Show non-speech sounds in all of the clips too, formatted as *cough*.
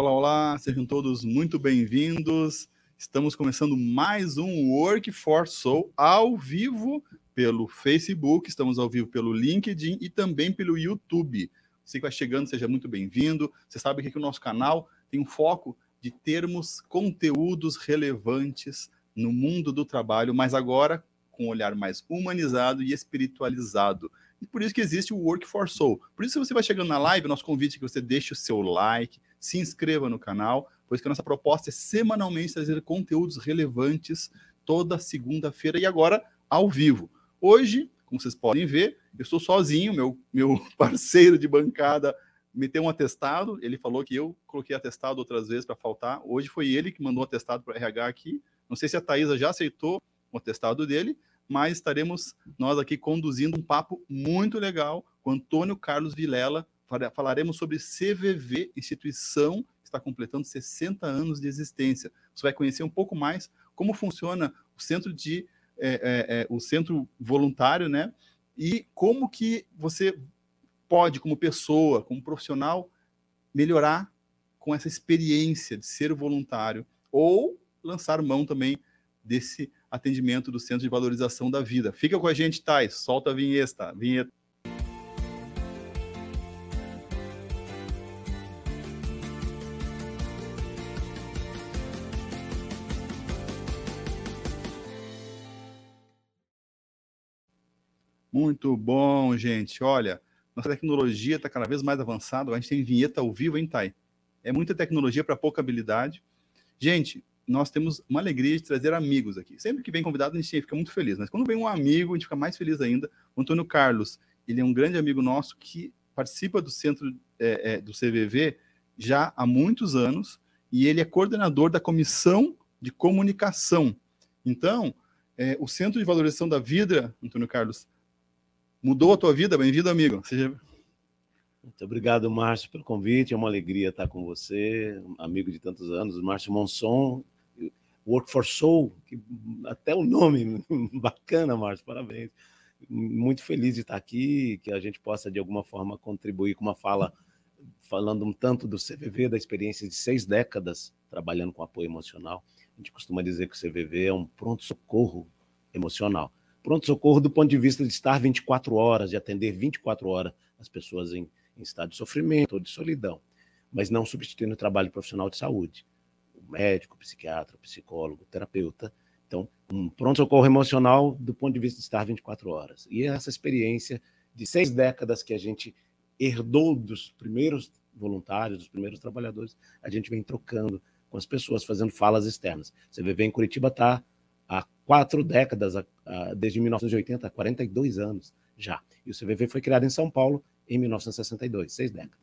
Olá, olá, sejam todos muito bem-vindos. Estamos começando mais um Work for Soul ao vivo pelo Facebook, estamos ao vivo pelo LinkedIn e também pelo YouTube. Você que vai chegando, seja muito bem-vindo. Você sabe que aqui o nosso canal tem um foco de termos conteúdos relevantes no mundo do trabalho, mas agora com um olhar mais humanizado e espiritualizado. E por isso que existe o Work for Soul. Por isso, se você vai chegando na live, nosso convite é que você deixe o seu like, se inscreva no canal, pois que a nossa proposta é semanalmente trazer conteúdos relevantes toda segunda-feira e agora ao vivo. Hoje, como vocês podem ver, eu estou sozinho, meu, meu *laughs* parceiro de bancada meteu um atestado, ele falou que eu coloquei atestado outras vezes para faltar. Hoje foi ele que mandou o atestado para RH aqui. Não sei se a Thaisa já aceitou o atestado dele, mas estaremos nós aqui conduzindo um papo muito legal com Antônio Carlos Vilela. Falaremos sobre CVV, instituição que está completando 60 anos de existência. Você vai conhecer um pouco mais como funciona o centro de é, é, é, o centro voluntário, né? E como que você pode, como pessoa, como profissional, melhorar com essa experiência de ser voluntário ou lançar mão também desse atendimento do Centro de Valorização da Vida. Fica com a gente, Thais. Solta a vinheta. vinheta. Muito bom, gente. Olha, nossa tecnologia está cada vez mais avançada. A gente tem vinheta ao vivo, hein, Thay? É muita tecnologia para pouca habilidade. Gente, nós temos uma alegria de trazer amigos aqui. Sempre que vem convidado, a gente fica muito feliz, mas quando vem um amigo, a gente fica mais feliz ainda. O Antônio Carlos, ele é um grande amigo nosso que participa do centro é, é, do CVV já há muitos anos e ele é coordenador da comissão de comunicação. Então, é, o Centro de Valorização da Vida, Antônio Carlos, mudou a tua vida. Bem-vindo, amigo. Seja muito obrigado, Márcio, pelo convite. É uma alegria estar com você, amigo de tantos anos. Márcio Monson, Work for Soul, que até o nome *laughs* bacana, Márcio, parabéns. Muito feliz de estar aqui, que a gente possa de alguma forma contribuir com uma fala falando um tanto do CVV, da experiência de seis décadas trabalhando com apoio emocional. A gente costuma dizer que o CVV é um pronto-socorro emocional. Pronto-socorro do ponto de vista de estar 24 horas, de atender 24 horas as pessoas em, em estado de sofrimento ou de solidão, mas não substituindo o trabalho profissional de saúde médico, psiquiatra, psicólogo, terapeuta. Então, um pronto-socorro emocional do ponto de vista de estar 24 horas. E essa experiência de seis décadas que a gente herdou dos primeiros voluntários, dos primeiros trabalhadores, a gente vem trocando com as pessoas, fazendo falas externas. Você vê, em Curitiba está quatro décadas, desde 1980, há 42 anos já. E o CVV foi criado em São Paulo em 1962, seis décadas.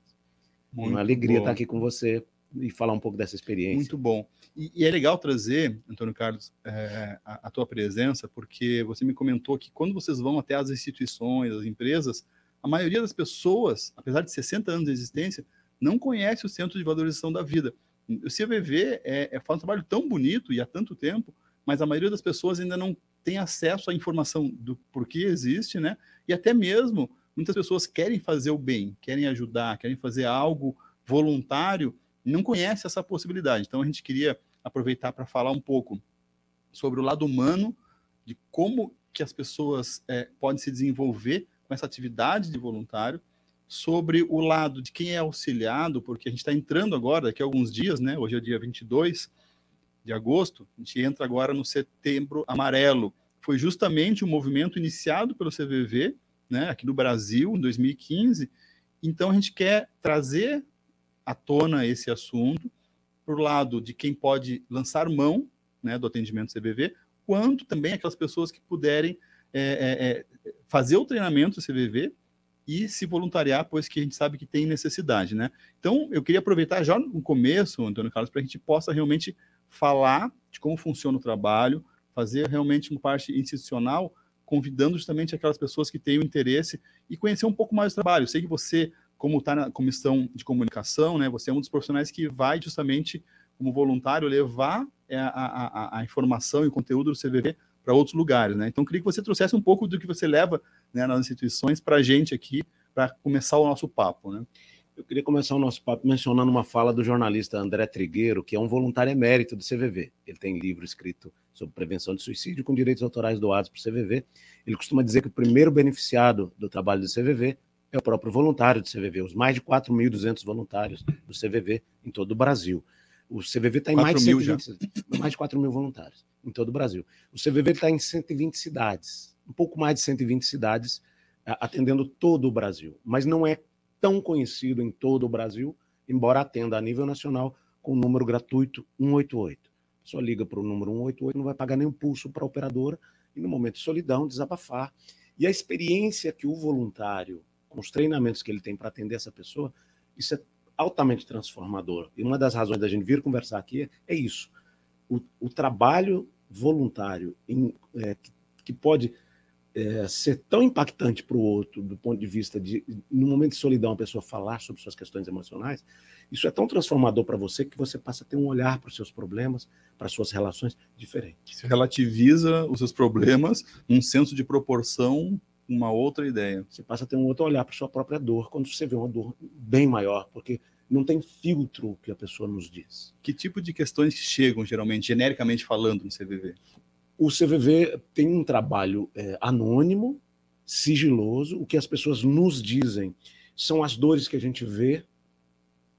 Muito Uma alegria bom. estar aqui com você e falar um pouco dessa experiência. Muito bom. E, e é legal trazer, Antônio Carlos, é, a, a, tua presença, porque você me comentou que quando vocês vão até as instituições, as empresas, a maioria das pessoas, apesar de 60 anos de existência, não conhece o Centro de Valorização da Vida. O CVV é, é, faz um trabalho tão bonito e há tanto tempo, mas a maioria das pessoas ainda não tem acesso à informação do porquê existe, né? E até mesmo muitas pessoas querem fazer o bem, querem ajudar, querem fazer algo voluntário, não conhece essa possibilidade. Então a gente queria aproveitar para falar um pouco sobre o lado humano de como que as pessoas é, podem se desenvolver com essa atividade de voluntário, sobre o lado de quem é auxiliado, porque a gente está entrando agora, daqui a alguns dias, né? Hoje é dia 22 de agosto, a gente entra agora no setembro amarelo. Foi justamente o um movimento iniciado pelo CVV, né, aqui no Brasil, em 2015. Então a gente quer trazer à tona esse assunto, por lado de quem pode lançar mão né, do atendimento CVV, quanto também aquelas pessoas que puderem é, é, é fazer o treinamento CVV e se voluntariar, pois que a gente sabe que tem necessidade, né? Então, eu queria aproveitar já no começo, Antônio Carlos, para a gente possa realmente falar de como funciona o trabalho, fazer realmente uma parte institucional, convidando justamente aquelas pessoas que têm o interesse e conhecer um pouco mais do trabalho. Eu sei que você como está na comissão de comunicação, né, você é um dos profissionais que vai justamente, como voluntário, levar é, a, a, a informação e o conteúdo do CVV para outros lugares. Né? Então, queria que você trouxesse um pouco do que você leva né, nas instituições para a gente aqui, para começar o nosso papo. Né? Eu queria começar o nosso papo mencionando uma fala do jornalista André Trigueiro, que é um voluntário emérito do CVV. Ele tem livro escrito sobre prevenção de suicídio com direitos autorais doados para o CVV. Ele costuma dizer que o primeiro beneficiado do trabalho do CVV é o próprio voluntário do CVV, os mais de 4.200 voluntários do CVV em todo o Brasil. O CVV está em mais de, 120, mais de 4 mil voluntários em todo o Brasil. O CVV está em 120 cidades, um pouco mais de 120 cidades, atendendo todo o Brasil. Mas não é tão conhecido em todo o Brasil, embora atenda a nível nacional com o número gratuito 188. Só liga para o número 188, não vai pagar nenhum pulso para a operadora e, no momento de solidão, desabafar. E a experiência que o voluntário, com os treinamentos que ele tem para atender essa pessoa, isso é altamente transformador. E uma das razões da gente vir conversar aqui é isso. O, o trabalho voluntário em, é, que, que, pode é, ser tão impactante para o outro, do ponto de vista de, no momento de solidão, a pessoa falar sobre suas questões emocionais, isso é tão transformador para você que você passa a ter um olhar para os seus problemas, para suas relações diferentes. Você relativiza os seus problemas, um senso de proporção uma outra ideia. Você passa a ter um outro olhar para sua própria dor quando você vê uma dor bem maior, porque não tem filtro que a pessoa nos diz. Que tipo de questões chegam, geralmente, genericamente falando, no CVV? O CVV tem um trabalho é, anônimo, sigiloso. O que as pessoas nos dizem são as dores que a gente vê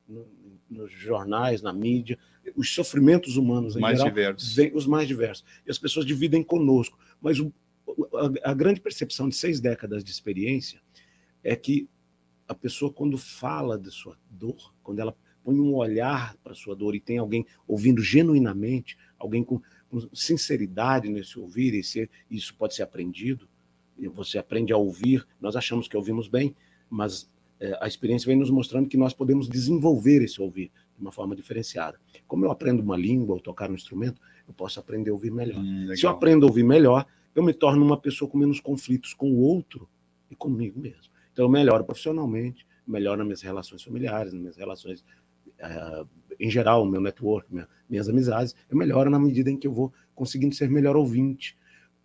no, nos jornais, na mídia, os sofrimentos humanos em mais geral, diversos. Vem, os mais diversos. E as pessoas dividem conosco. Mas o, a, a grande percepção de seis décadas de experiência é que a pessoa, quando fala de sua dor, quando ela põe um olhar para sua dor e tem alguém ouvindo genuinamente, alguém com, com sinceridade nesse ouvir, e se, isso pode ser aprendido, você aprende a ouvir, nós achamos que ouvimos bem, mas é, a experiência vem nos mostrando que nós podemos desenvolver esse ouvir de uma forma diferenciada. Como eu aprendo uma língua ou tocar um instrumento, eu posso aprender a ouvir melhor. Hum, se eu aprendo a ouvir melhor, eu me torno uma pessoa com menos conflitos com o outro e comigo mesmo. Então, eu melhoro profissionalmente, melhoro nas minhas relações familiares, nas minhas relações, uh, em geral, meu network, minha, minhas amizades, eu melhoro na medida em que eu vou conseguindo ser melhor ouvinte.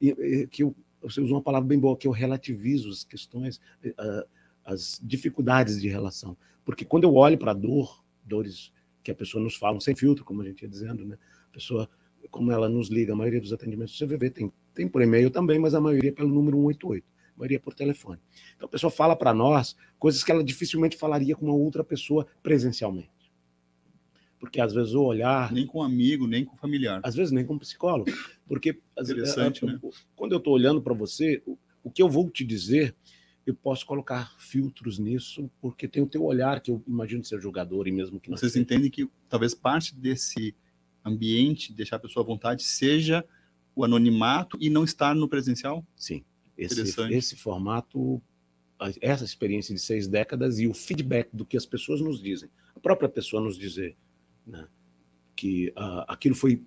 E, e que eu, você usou uma palavra bem boa, que eu relativizo as questões, uh, as dificuldades de relação. Porque quando eu olho para a dor, dores que a pessoa nos fala, sem filtro, como a gente ia dizendo, né? A pessoa, como ela nos liga, a maioria dos atendimentos do CVV tem tem por e-mail também, mas a maioria é pelo número 188, a maioria é por telefone. Então a pessoa fala para nós coisas que ela dificilmente falaria com uma outra pessoa presencialmente. Porque às vezes o olhar. Nem com amigo, nem com familiar. Às vezes nem com psicólogo. Porque Interessante, né? quando eu estou olhando para você, o que eu vou te dizer, eu posso colocar filtros nisso, porque tem o teu olhar, que eu imagino ser jogador e mesmo que não. Vocês seja. entendem que talvez parte desse ambiente, deixar a pessoa à vontade, seja o anonimato e não estar no presencial? Sim. Esse, esse formato, essa experiência de seis décadas e o feedback do que as pessoas nos dizem. A própria pessoa nos dizer né, que uh, aquilo foi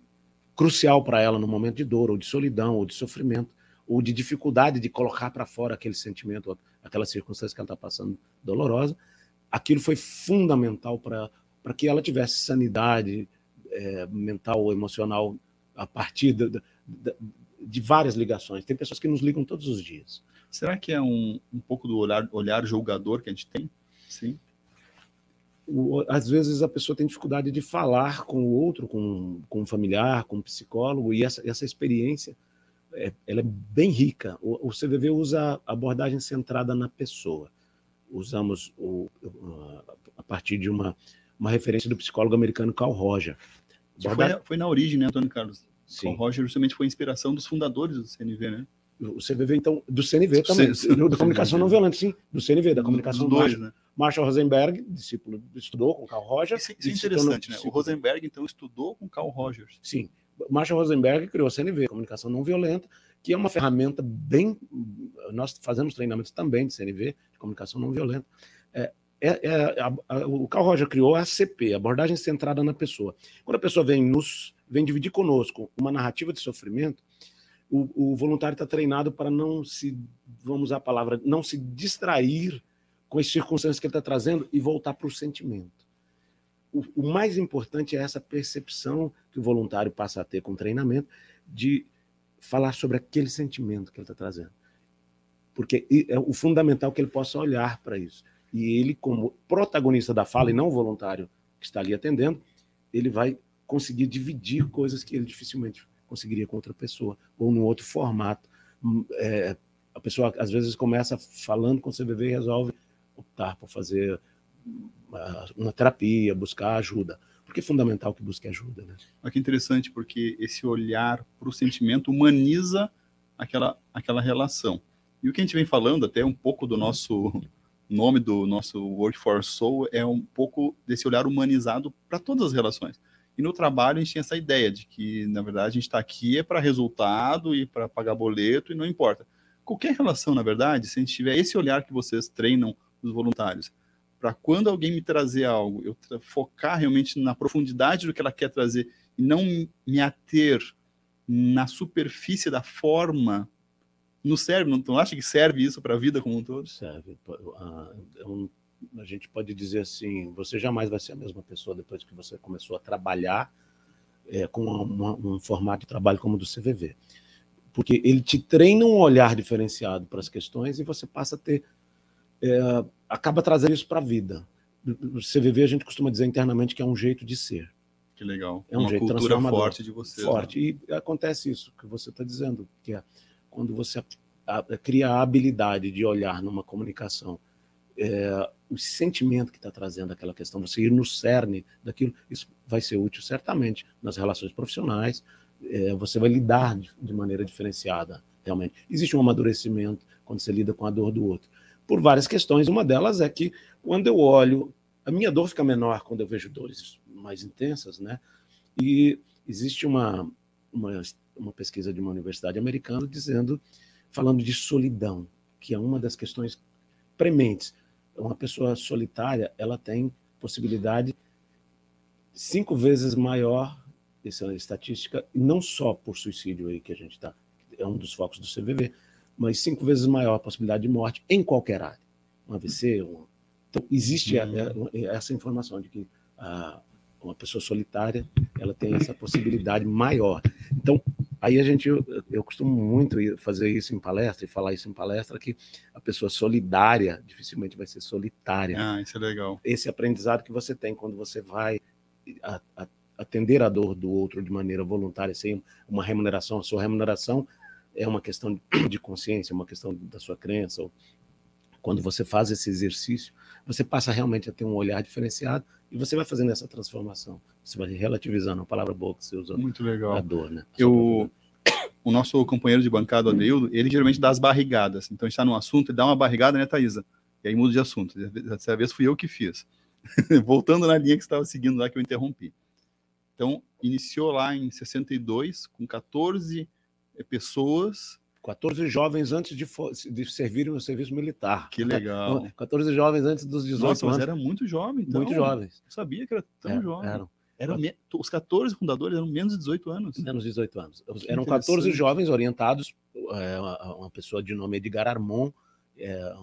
crucial para ela no momento de dor, ou de solidão, ou de sofrimento, ou de dificuldade de colocar para fora aquele sentimento, aquela circunstância que ela está passando dolorosa. Aquilo foi fundamental para que ela tivesse sanidade é, mental ou emocional a partir da, de várias ligações. Tem pessoas que nos ligam todos os dias. Será que é um, um pouco do olhar, olhar julgador que a gente tem? Sim. O, às vezes a pessoa tem dificuldade de falar com o outro, com, com um familiar, com um psicólogo, e essa, essa experiência é, ela é bem rica. O, o CVV usa abordagem centrada na pessoa. Usamos o, a partir de uma, uma referência do psicólogo americano Carl Roger. Foi, foi, na origem, né, Antônio Carlos? Sim. O Roger justamente foi a inspiração dos fundadores do CNV, né? O CVV, então, do CNV também, do, da comunicação não violenta, sim, do CNV, da comunicação dos dois, né? Marshall Rosenberg, discípulo, estudou com Carl Rogers. Isso, isso é interessante, né? O Rosenberg, então, estudou com Carl Rogers. Sim. Marshall Rosenberg criou a CNV, Comunicação Não Violenta, que é uma ferramenta bem. Nós fazemos treinamentos também de CNV, de comunicação não violenta. É, é, é a, a, o Carl Roger criou a ACP, abordagem centrada na pessoa. Quando a pessoa vem nos vem dividir conosco uma narrativa de sofrimento, o, o voluntário está treinado para não se, vamos usar a palavra, não se distrair com as circunstâncias que ele está trazendo e voltar para o sentimento. O, o mais importante é essa percepção que o voluntário passa a ter com o treinamento de falar sobre aquele sentimento que ele está trazendo. Porque é o fundamental que ele possa olhar para isso. E ele, como protagonista da fala e não voluntário que está ali atendendo, ele vai conseguir dividir coisas que ele dificilmente conseguiria com outra pessoa, ou num outro formato. Hum, é, a pessoa, às vezes, começa falando com o CVV e resolve optar por fazer uma, uma terapia, buscar ajuda. Porque é fundamental que busque ajuda. Né? Olha que interessante, porque esse olhar para o sentimento humaniza aquela, aquela relação. E o que a gente vem falando, até um pouco do nosso nome do nosso Workforce Soul, é um pouco desse olhar humanizado para todas as relações. E no trabalho a gente tem essa ideia de que, na verdade, a gente está aqui é para resultado e para pagar boleto e não importa. Qualquer relação, na verdade, se a gente tiver esse olhar que vocês treinam os voluntários, para quando alguém me trazer algo, eu focar realmente na profundidade do que ela quer trazer e não me ater na superfície da forma no cérebro. Não acha que serve isso para a vida como um todo? Serve. Uh, a gente pode dizer assim: você jamais vai ser a mesma pessoa depois que você começou a trabalhar é, com uma, um formato de trabalho como o do CVV. Porque ele te treina um olhar diferenciado para as questões e você passa a ter. É, acaba trazendo isso para a vida. O CVV a gente costuma dizer internamente que é um jeito de ser. Que legal. É um uma jeito cultura forte de você. Forte. Né? E acontece isso que você está dizendo, que é quando você a, a, cria a habilidade de olhar numa comunicação é, o sentimento que está trazendo aquela questão, você ir no cerne daquilo, isso vai ser útil certamente nas relações profissionais, é, você vai lidar de, de, maneira diferenciada, realmente. Existe um amadurecimento quando você lida com a dor do outro. Por várias questões, uma delas é que quando eu olho, a minha dor fica menor quando eu vejo dores mais intensas, né? E existe uma, uma, uma pesquisa de uma universidade americana dizendo, falando de solidão, que é uma das questões prementes uma pessoa solitária ela tem possibilidade cinco vezes maior, essa é estatística, não só por suicídio aí que a gente está, é um dos focos do CVV, mas cinco vezes maior a possibilidade de morte em qualquer área. Um AVC, um... então existe uhum. essa informação de que a, uma pessoa solitária ela tem essa possibilidade maior. Então Aí a gente, eu, eu costumo muito fazer isso em palestra e falar isso em palestra que a pessoa solidária dificilmente vai ser solitária. Ah, isso é legal. Esse aprendizado que você tem quando você vai atender a dor do outro de maneira voluntária, sem uma remuneração. A sua remuneração é uma questão *clears throat* de consciência, uma questão da sua crença. Ou, quando você faz esse exercício, você passa realmente a ter um olhar diferenciado e você vai fazendo essa transformação. Você vai relativizando a palavra boa que você usa. Muito legal. A dor, né? A Eu, o nosso companheiro de bancada, Adeildo, ele geralmente dá as barrigadas. Então, está num assunto, ele dá uma barrigada, né, Thaisa? E aí muda de assunto. Dessa vez fui eu que fiz. *laughs* Voltando na linha que você estava seguindo lá, que eu interrompi. Então, iniciou lá em 62, com 14 pessoas 14 jovens antes de, de servirem no serviço militar. Que legal. 14 jovens antes dos 18 Nossa, anos. mas era muito jovem, então. Muito jovens. Eu sabia que era tão é, jovem. Eram. Eram me... Os 14 fundadores eram menos de 18 anos. Menos de 18 anos. Que eram 14 jovens orientados, é, uma pessoa de nome Edgar Armon, é,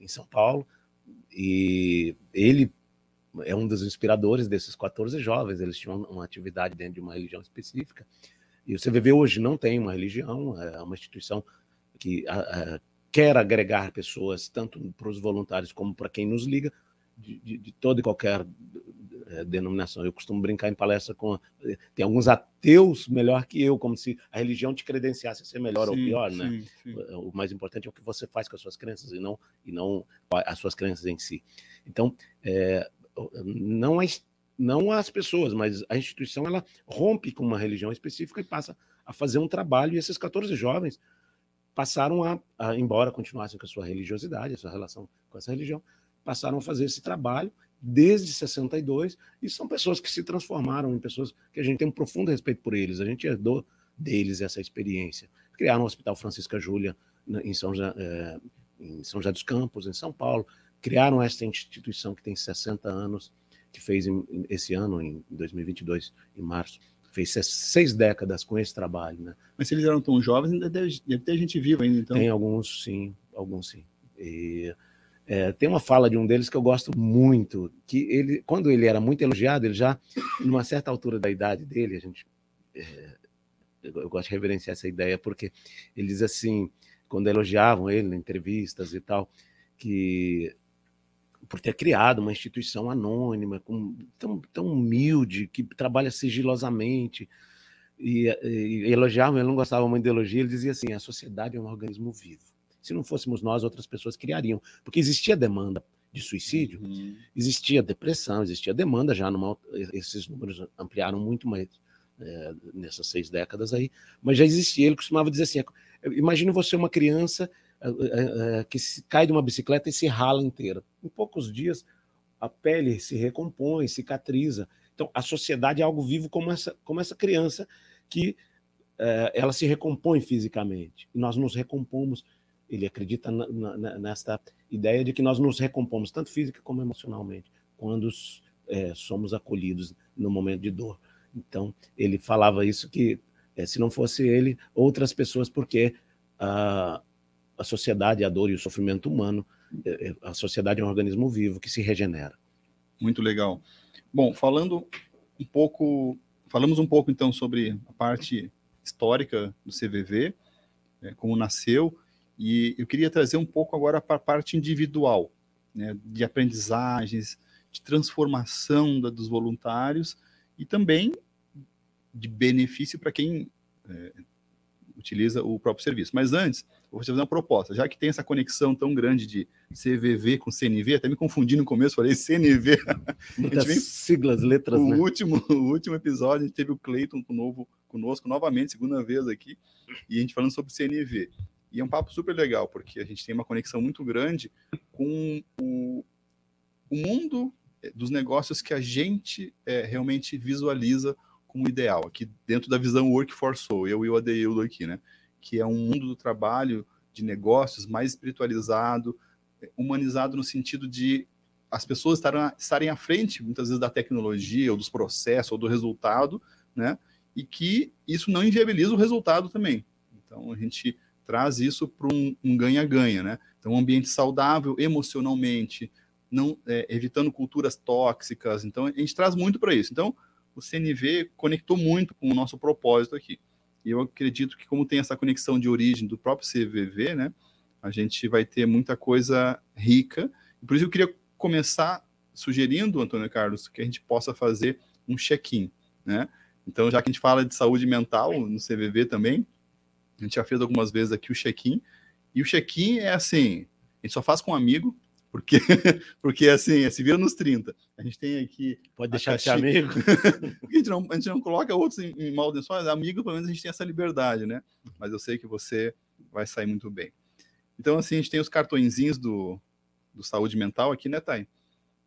em São Paulo, e ele é um dos inspiradores desses 14 jovens. Eles tinham uma atividade dentro de uma religião específica. E o CVV hoje não tem uma religião, é uma instituição que a, a, quer agregar pessoas, tanto para os voluntários como para quem nos liga, de, de, de toda e qualquer é, denominação. Eu costumo brincar em palestra com. Tem alguns ateus melhor que eu, como se a religião te credenciasse a ser melhor sim, ou pior, né? sim? Sim. O mais importante é o que você faz com as suas crenças e não, e não as suas crenças em si. Então, é, não é não as pessoas, mas a instituição ela rompe com uma religião específica e passa a fazer um trabalho. E esses 14 jovens passaram a, a embora continuassem com a sua religiosidade, a sua relação com essa religião, passaram a fazer esse trabalho desde 62 e são pessoas que se transformaram em pessoas que a gente tem um profundo respeito por eles. A gente herdou deles essa experiência. Criaram o Hospital Francisca Júlia em São, é, em São José dos Campos, em São Paulo. Criaram essa instituição que tem 60 anos que fez em, esse ano, em 2022, em março, fez seis décadas com esse trabalho, né? Mas se eles eram tão jovens, ainda deve, deve ter gente viva ainda, então? Tem alguns, sim, alguns sim. E, é, tem uma fala de um deles que eu gosto muito, que ele, quando ele era muito elogiado, ele já, numa certa altura da idade dele, a gente, é, eu gosto de reverenciar essa ideia, porque ele diz assim, quando elogiavam ele em entrevistas e tal, que por ter criado uma instituição anônima, com, tão, tão humilde, que trabalha sigilosamente. E, e, e elogiava, ele não gostava muito de elogio, ele dizia assim: a sociedade é um organismo vivo. Se não fôssemos nós, outras pessoas criariam, porque existia demanda de suicídio, uhum. existia depressão, existia demanda já numa, esses números ampliaram muito mais é, nessas seis décadas aí, mas já existia. Ele costumava dizer assim: imagine você uma criança é, é, que se cai de uma bicicleta e se rala inteira. Em poucos dias, a pele se recompõe, cicatriza. Então, a sociedade é algo vivo como essa, como essa criança que é, ela se recompõe fisicamente. E nós nos recompomos. Ele acredita na, na, nesta ideia de que nós nos recompomos, tanto física como emocionalmente, quando é, somos acolhidos no momento de dor. Então, ele falava isso que é, se não fosse ele, outras pessoas, porque a, a sociedade, a dor e o sofrimento humano, é, é, a sociedade é um organismo vivo que se regenera. Muito legal. Bom, falando um pouco, falamos um pouco então sobre a parte histórica do CVV, é, como nasceu, e eu queria trazer um pouco agora para a parte individual, né, de aprendizagens, de transformação da, dos voluntários e também de benefício para quem é, utiliza o próprio serviço. Mas antes, vou fazer uma proposta. Já que tem essa conexão tão grande de CVV com CNV, até me confundi no começo, falei CNV. *laughs* Muitas vem, siglas, letras, o né? Último, o último episódio, a gente teve o Cleiton novo, conosco novamente, segunda vez aqui, e a gente falando sobre CNV. E é um papo super legal, porque a gente tem uma conexão muito grande com o, o mundo eh, dos negócios que a gente é, realmente visualiza como ideal, aqui dentro da visão Workforce Soul, eu e o Adeildo aqui, né? Que é um mundo do trabalho de negócios mais espiritualizado, humanizado no sentido de as pessoas estarem, estarem à frente, muitas vezes, da tecnologia, ou dos processos, ou do resultado, né? E que isso não inviabiliza o resultado também. Então, a gente traz isso para um ganha-ganha, um né? Então, um ambiente saudável emocionalmente, não é, evitando culturas tóxicas. Então, a gente traz muito para isso. Então, o CNV conectou muito com o nosso propósito aqui. E eu acredito que, como tem essa conexão de origem do próprio CVV, né, a gente vai ter muita coisa rica. Por isso eu queria começar sugerindo, Antônio Carlos, que a gente possa fazer um check-in. Né? Então, já que a gente fala de saúde mental no CVV também, a gente já fez algumas vezes aqui o check-in. E o check-in é assim: a gente só faz com um amigo, porque, *laughs* porque assim, se vira nos 30. A gente tem aqui. Pode deixar de ser amigo. *laughs* a, gente não, a gente não coloca outros em, em maldições, amigo, pelo menos a gente tem essa liberdade, né? Mas eu sei que você vai sair muito bem. Então, assim, a gente tem os cartõezinhos do, do saúde mental aqui, né, Thay?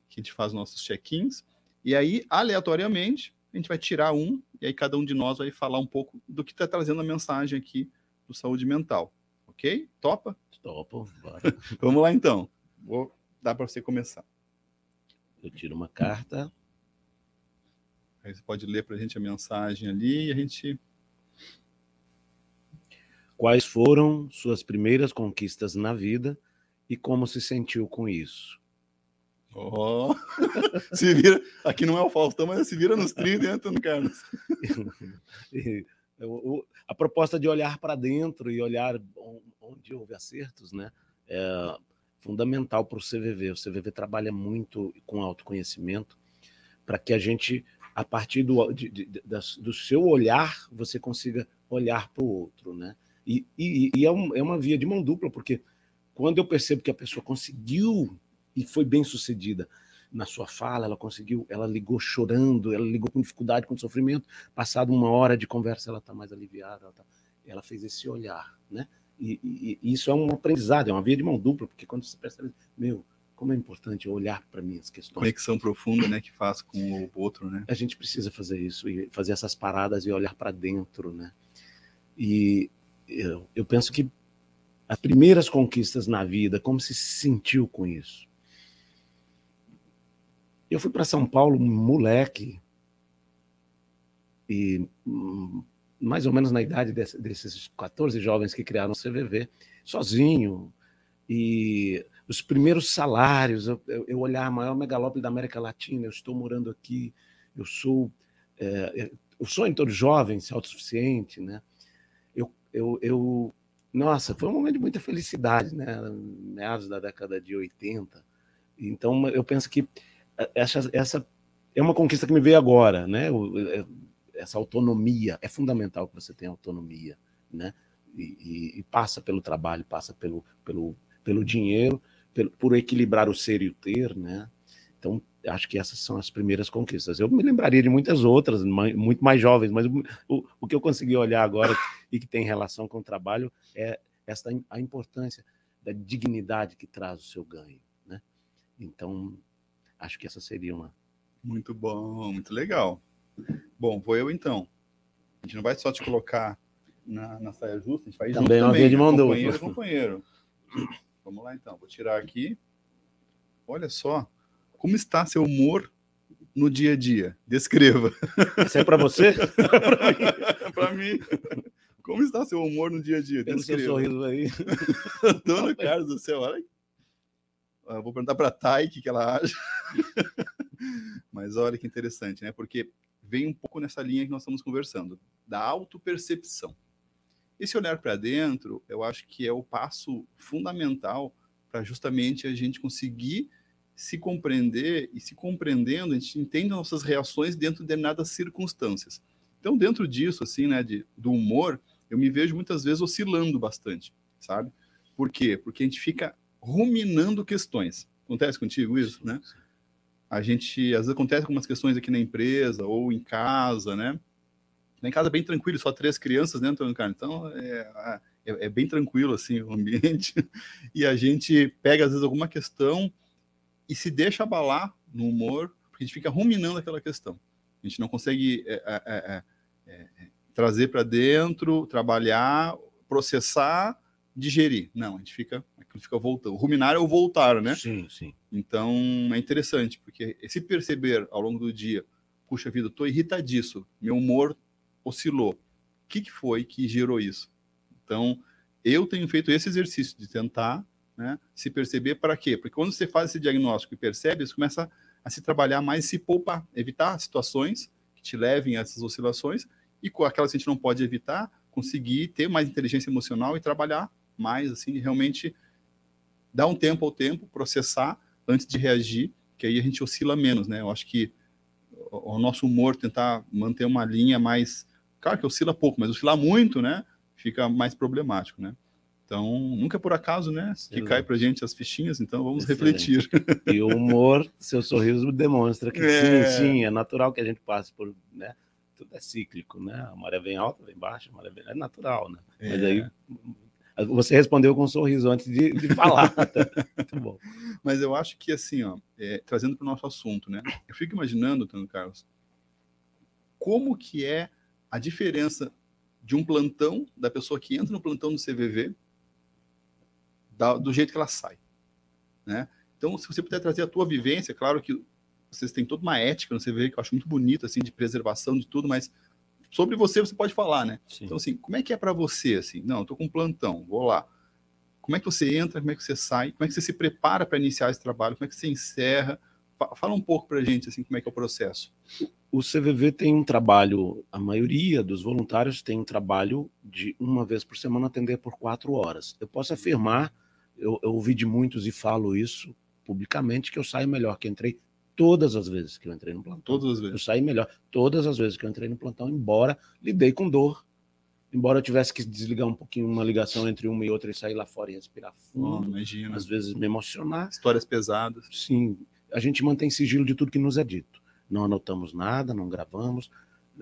Que a gente faz nossos check-ins. E aí, aleatoriamente, a gente vai tirar um, e aí cada um de nós vai falar um pouco do que está trazendo a mensagem aqui do saúde mental. Ok? Topa? Topo. *laughs* Vamos lá então. Vou dá para você começar. Eu tiro uma carta. Aí você pode ler para a gente a mensagem ali e a gente. Quais foram suas primeiras conquistas na vida e como se sentiu com isso? Oh, *laughs* se vira. Aqui não é o Faustão, mas se vira nos 30, né, Antônio Carlos? *laughs* a proposta de olhar para dentro e olhar onde houve acertos, né? É, fundamental para o CVV. O CVV trabalha muito com autoconhecimento para que a gente, a partir do, de, de, do seu olhar, você consiga olhar para o outro, né? E, e, e é, um, é, uma via de mão dupla, porque quando eu percebo que a pessoa conseguiu e foi bem sucedida na sua fala, ela conseguiu, ela ligou chorando, ela ligou com dificuldade, com sofrimento, passado uma hora de conversa, ela está mais aliviada, ela, tá, ela fez esse olhar, né? E, e, e, isso é um aprendizado, é uma via de mão dupla, porque quando você percebe, meu, como é importante olhar para minhas questões. Conexão profunda, né, que faz com o outro, né? A gente precisa fazer isso e fazer essas paradas e olhar para dentro, né? E eu, eu penso que as primeiras conquistas na vida, como se sentiu com isso? Eu fui para São Paulo, moleque, e hum, mais ou menos na idade desse, desses 14 jovens que criaram o CVV, sozinho. E os primeiros salários, eu, eu, eu olhar a maior megalópole da América Latina, eu estou morando aqui, eu sou. É, eu sonho todo jovem, ser autossuficiente, né? Eu, eu, eu, nossa, foi um momento de muita felicidade, né? Meados da década de 80. Então, eu penso que essa, essa é uma conquista que me veio agora, né? É, essa autonomia é fundamental que você tenha autonomia, né? E, e, e passa pelo trabalho, passa pelo, pelo, pelo dinheiro, pelo, por equilibrar o ser e o ter, né? Então, acho que essas são as primeiras conquistas. Eu me lembraria de muitas outras, muito mais jovens, mas o, o que eu consegui olhar agora e que tem relação com o trabalho é esta, a importância da dignidade que traz o seu ganho. Né? Então, acho que essa seria uma. Muito bom, muito legal. Bom, vou eu então. A gente não vai só te colocar na, na saia justa, a gente vai também junto também, de mão companheiro, companheiro. Vamos lá então, vou tirar aqui. Olha só, como está seu humor no dia a dia? Descreva. Isso é para você? *laughs* para mim. Como está seu humor no dia a dia? Tem seu sorriso aí. Dona Carlos do céu, olha. Eu vou perguntar para a Thay que ela acha. *laughs* Mas olha que interessante, né? Porque vem um pouco nessa linha que nós estamos conversando, da autopercepção. Esse olhar para dentro, eu acho que é o passo fundamental para justamente a gente conseguir se compreender e se compreendendo, a gente entende nossas reações dentro de determinadas circunstâncias. Então, dentro disso, assim, né, de, do humor, eu me vejo muitas vezes oscilando bastante, sabe? Por quê? Porque a gente fica ruminando questões. Acontece contigo isso, né? A gente, às vezes acontece algumas questões aqui na empresa ou em casa, né? Em casa é bem tranquilo, só três crianças dentro carro. Então, é, é, é bem tranquilo, assim, o ambiente. *laughs* E a gente pega, às vezes, alguma questão e se deixa abalar no humor, porque a gente fica ruminando aquela questão. A gente não consegue é, é, é trazer para dentro, trabalhar, processar, digerir. Não, a gente fica, aquilo fica voltando. Ruminar é o voltar, né? Sim, sim. Então é interessante, porque se perceber ao longo do dia, puxa vida, estou irritadíssimo, meu humor oscilou. O que, que foi que gerou isso? Então, eu tenho feito esse exercício de tentar né? Se perceber para quê? Porque quando você faz esse diagnóstico e percebe, você começa a se trabalhar mais se poupar, evitar situações que te levem a essas oscilações e com aquelas que a gente não pode evitar, conseguir ter mais inteligência emocional e trabalhar mais, assim, realmente dar um tempo ao tempo, processar antes de reagir, que aí a gente oscila menos, né? Eu acho que o nosso humor tentar manter uma linha mais, claro que oscila pouco, mas oscilar muito, né? Fica mais problemático, né? Então, nunca é por acaso, né? Que Exato. cai pra gente as fichinhas, então vamos Excelente. refletir. E o humor, seu sorriso demonstra que é. sim, sim, é natural que a gente passe por, né? Tudo é cíclico, né? A maré vem alta, vem baixa, a maré vem... é natural, né? É. Mas aí você respondeu com um sorriso antes de, de falar. Muito *laughs* bom. Mas eu acho que assim, ó, é, trazendo para o nosso assunto, né? Eu fico imaginando, Tano Carlos, como que é a diferença de um plantão da pessoa que entra no plantão do CVV da, do jeito que ela sai. Né? Então, se você puder trazer a tua vivência, claro que vocês têm toda uma ética no CVV que eu acho muito bonita, assim, de preservação de tudo, mas sobre você você pode falar, né? Sim. Então, assim, como é que é para você, assim? Não, eu tô com um plantão, vou lá. Como é que você entra, como é que você sai, como é que você se prepara para iniciar esse trabalho, como é que você encerra? Fala um pouco para a gente, assim, como é que é o processo. O CVV tem um trabalho, a maioria dos voluntários tem um trabalho de uma vez por semana atender por quatro horas. Eu posso afirmar eu, eu ouvi de muitos e falo isso publicamente, que eu saio melhor que entrei todas as vezes que eu entrei no plantão. Todas as vezes. Eu saí melhor todas as vezes que eu entrei no plantão, embora lidei com dor. Embora eu tivesse que desligar um pouquinho uma ligação entre uma e outra e sair lá fora e respirar fundo. Oh, imagina. Às vezes me emocionar. Histórias pesadas. Sim. A gente mantém sigilo de tudo que nos é dito. Não anotamos nada, não gravamos.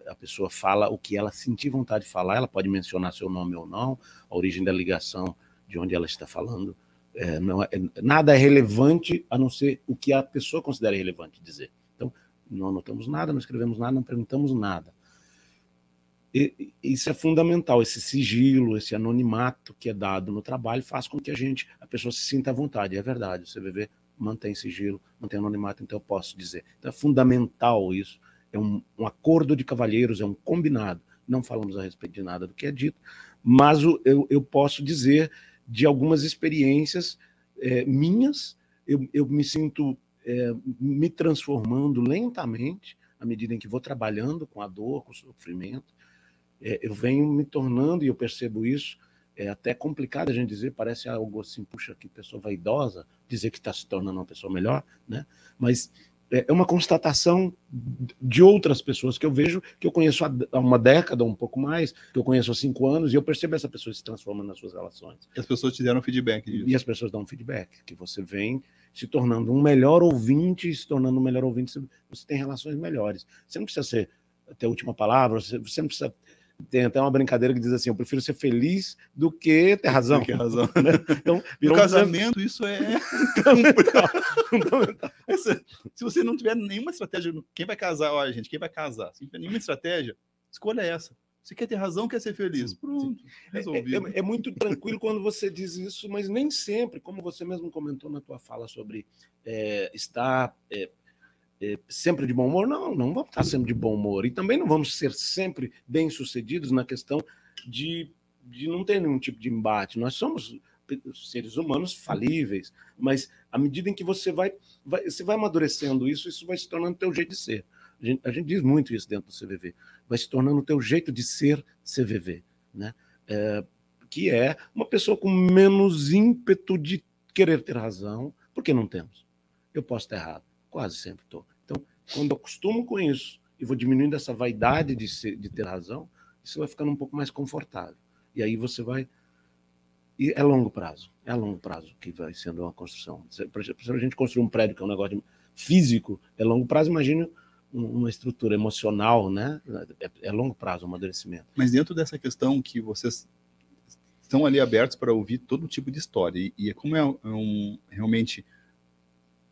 A pessoa fala o que ela sentir vontade de falar. Ela pode mencionar seu nome ou não, a origem da ligação de onde ela está falando é, não é, nada é relevante a não ser o que a pessoa considera relevante dizer. Então, não anotamos nada, não escrevemos nada, não perguntamos nada. E, isso é fundamental, esse sigilo, esse anonimato que é dado no trabalho faz com que a gente, a pessoa se sinta à vontade. É verdade, o CVV mantém sigilo, mantém anonimato, então eu posso dizer. Então é fundamental isso. É um, um acordo de cavalheiros, é um combinado. Não falamos a respeito de nada do que é dito, mas o, eu, eu posso dizer de algumas experiências é, minhas. Eu, eu me sinto é, me transformando lentamente à medida em que vou trabalhando com a dor, com o sofrimento. É, eu venho me tornando, e eu percebo isso, é até complicado a gente dizer, parece algo assim, puxa, que pessoa vaidosa, dizer que está se tornando uma pessoa melhor, né? Mas é, é uma constatação de outras pessoas que eu vejo, que eu conheço há uma década, um pouco mais, que eu conheço há cinco anos, e eu percebo essa pessoa se transformando nas suas relações. E as pessoas te deram feedback disso. E as pessoas dão feedback, que você vem se tornando um melhor ouvinte, se tornando um melhor ouvinte, você tem relações melhores. Você não precisa ser ter a última palavra, você, você não precisa tem até uma brincadeira que diz assim: eu prefiro ser feliz do que ter razão. Que razão. *laughs* Né? Então, *laughs* no casamento, isso é *laughs* fundamental. Se você não tiver nenhuma estratégia, quem vai casar? Olha, gente, quem vai casar? Se não tiver nenhuma estratégia, escolha essa. Você quer ter razão, quer ser feliz. Pronto, é, resolvido. É, é, é, muito tranquilo quando você diz isso, mas nem sempre, como você mesmo comentou na tua fala sobre é, estar é, sempre de bom humor? Não, não vamos estar sempre de bom humor. E também não vamos ser sempre bem-sucedidos na questão de, de não ter nenhum tipo de embate. Nós somos seres humanos falíveis, mas à medida em que você vai, vai, você vai amadurecendo isso, isso vai se tornando teu jeito de ser. A gente, a gente, diz muito isso dentro do CVV. Vai se tornando o teu jeito de ser CVV, né? É, que é uma pessoa com menos ímpeto de querer ter razão, porque não temos. Eu posso estar errado Quase sempre estou. Então, quando eu acostumo com isso e vou diminuindo essa vaidade de, ser, de ter razão, isso vai ficando um pouco mais confortável. E aí você vai. E é longo prazo. É a longo prazo que vai sendo uma construção. Para a gente construir um prédio, que é um negócio físico, é longo prazo, imagine uma estrutura emocional, né? É, é longo prazo o amadurecimento. Mas dentro dessa questão que vocês estão ali abertos para ouvir todo tipo de história, e, e é como é um, realmente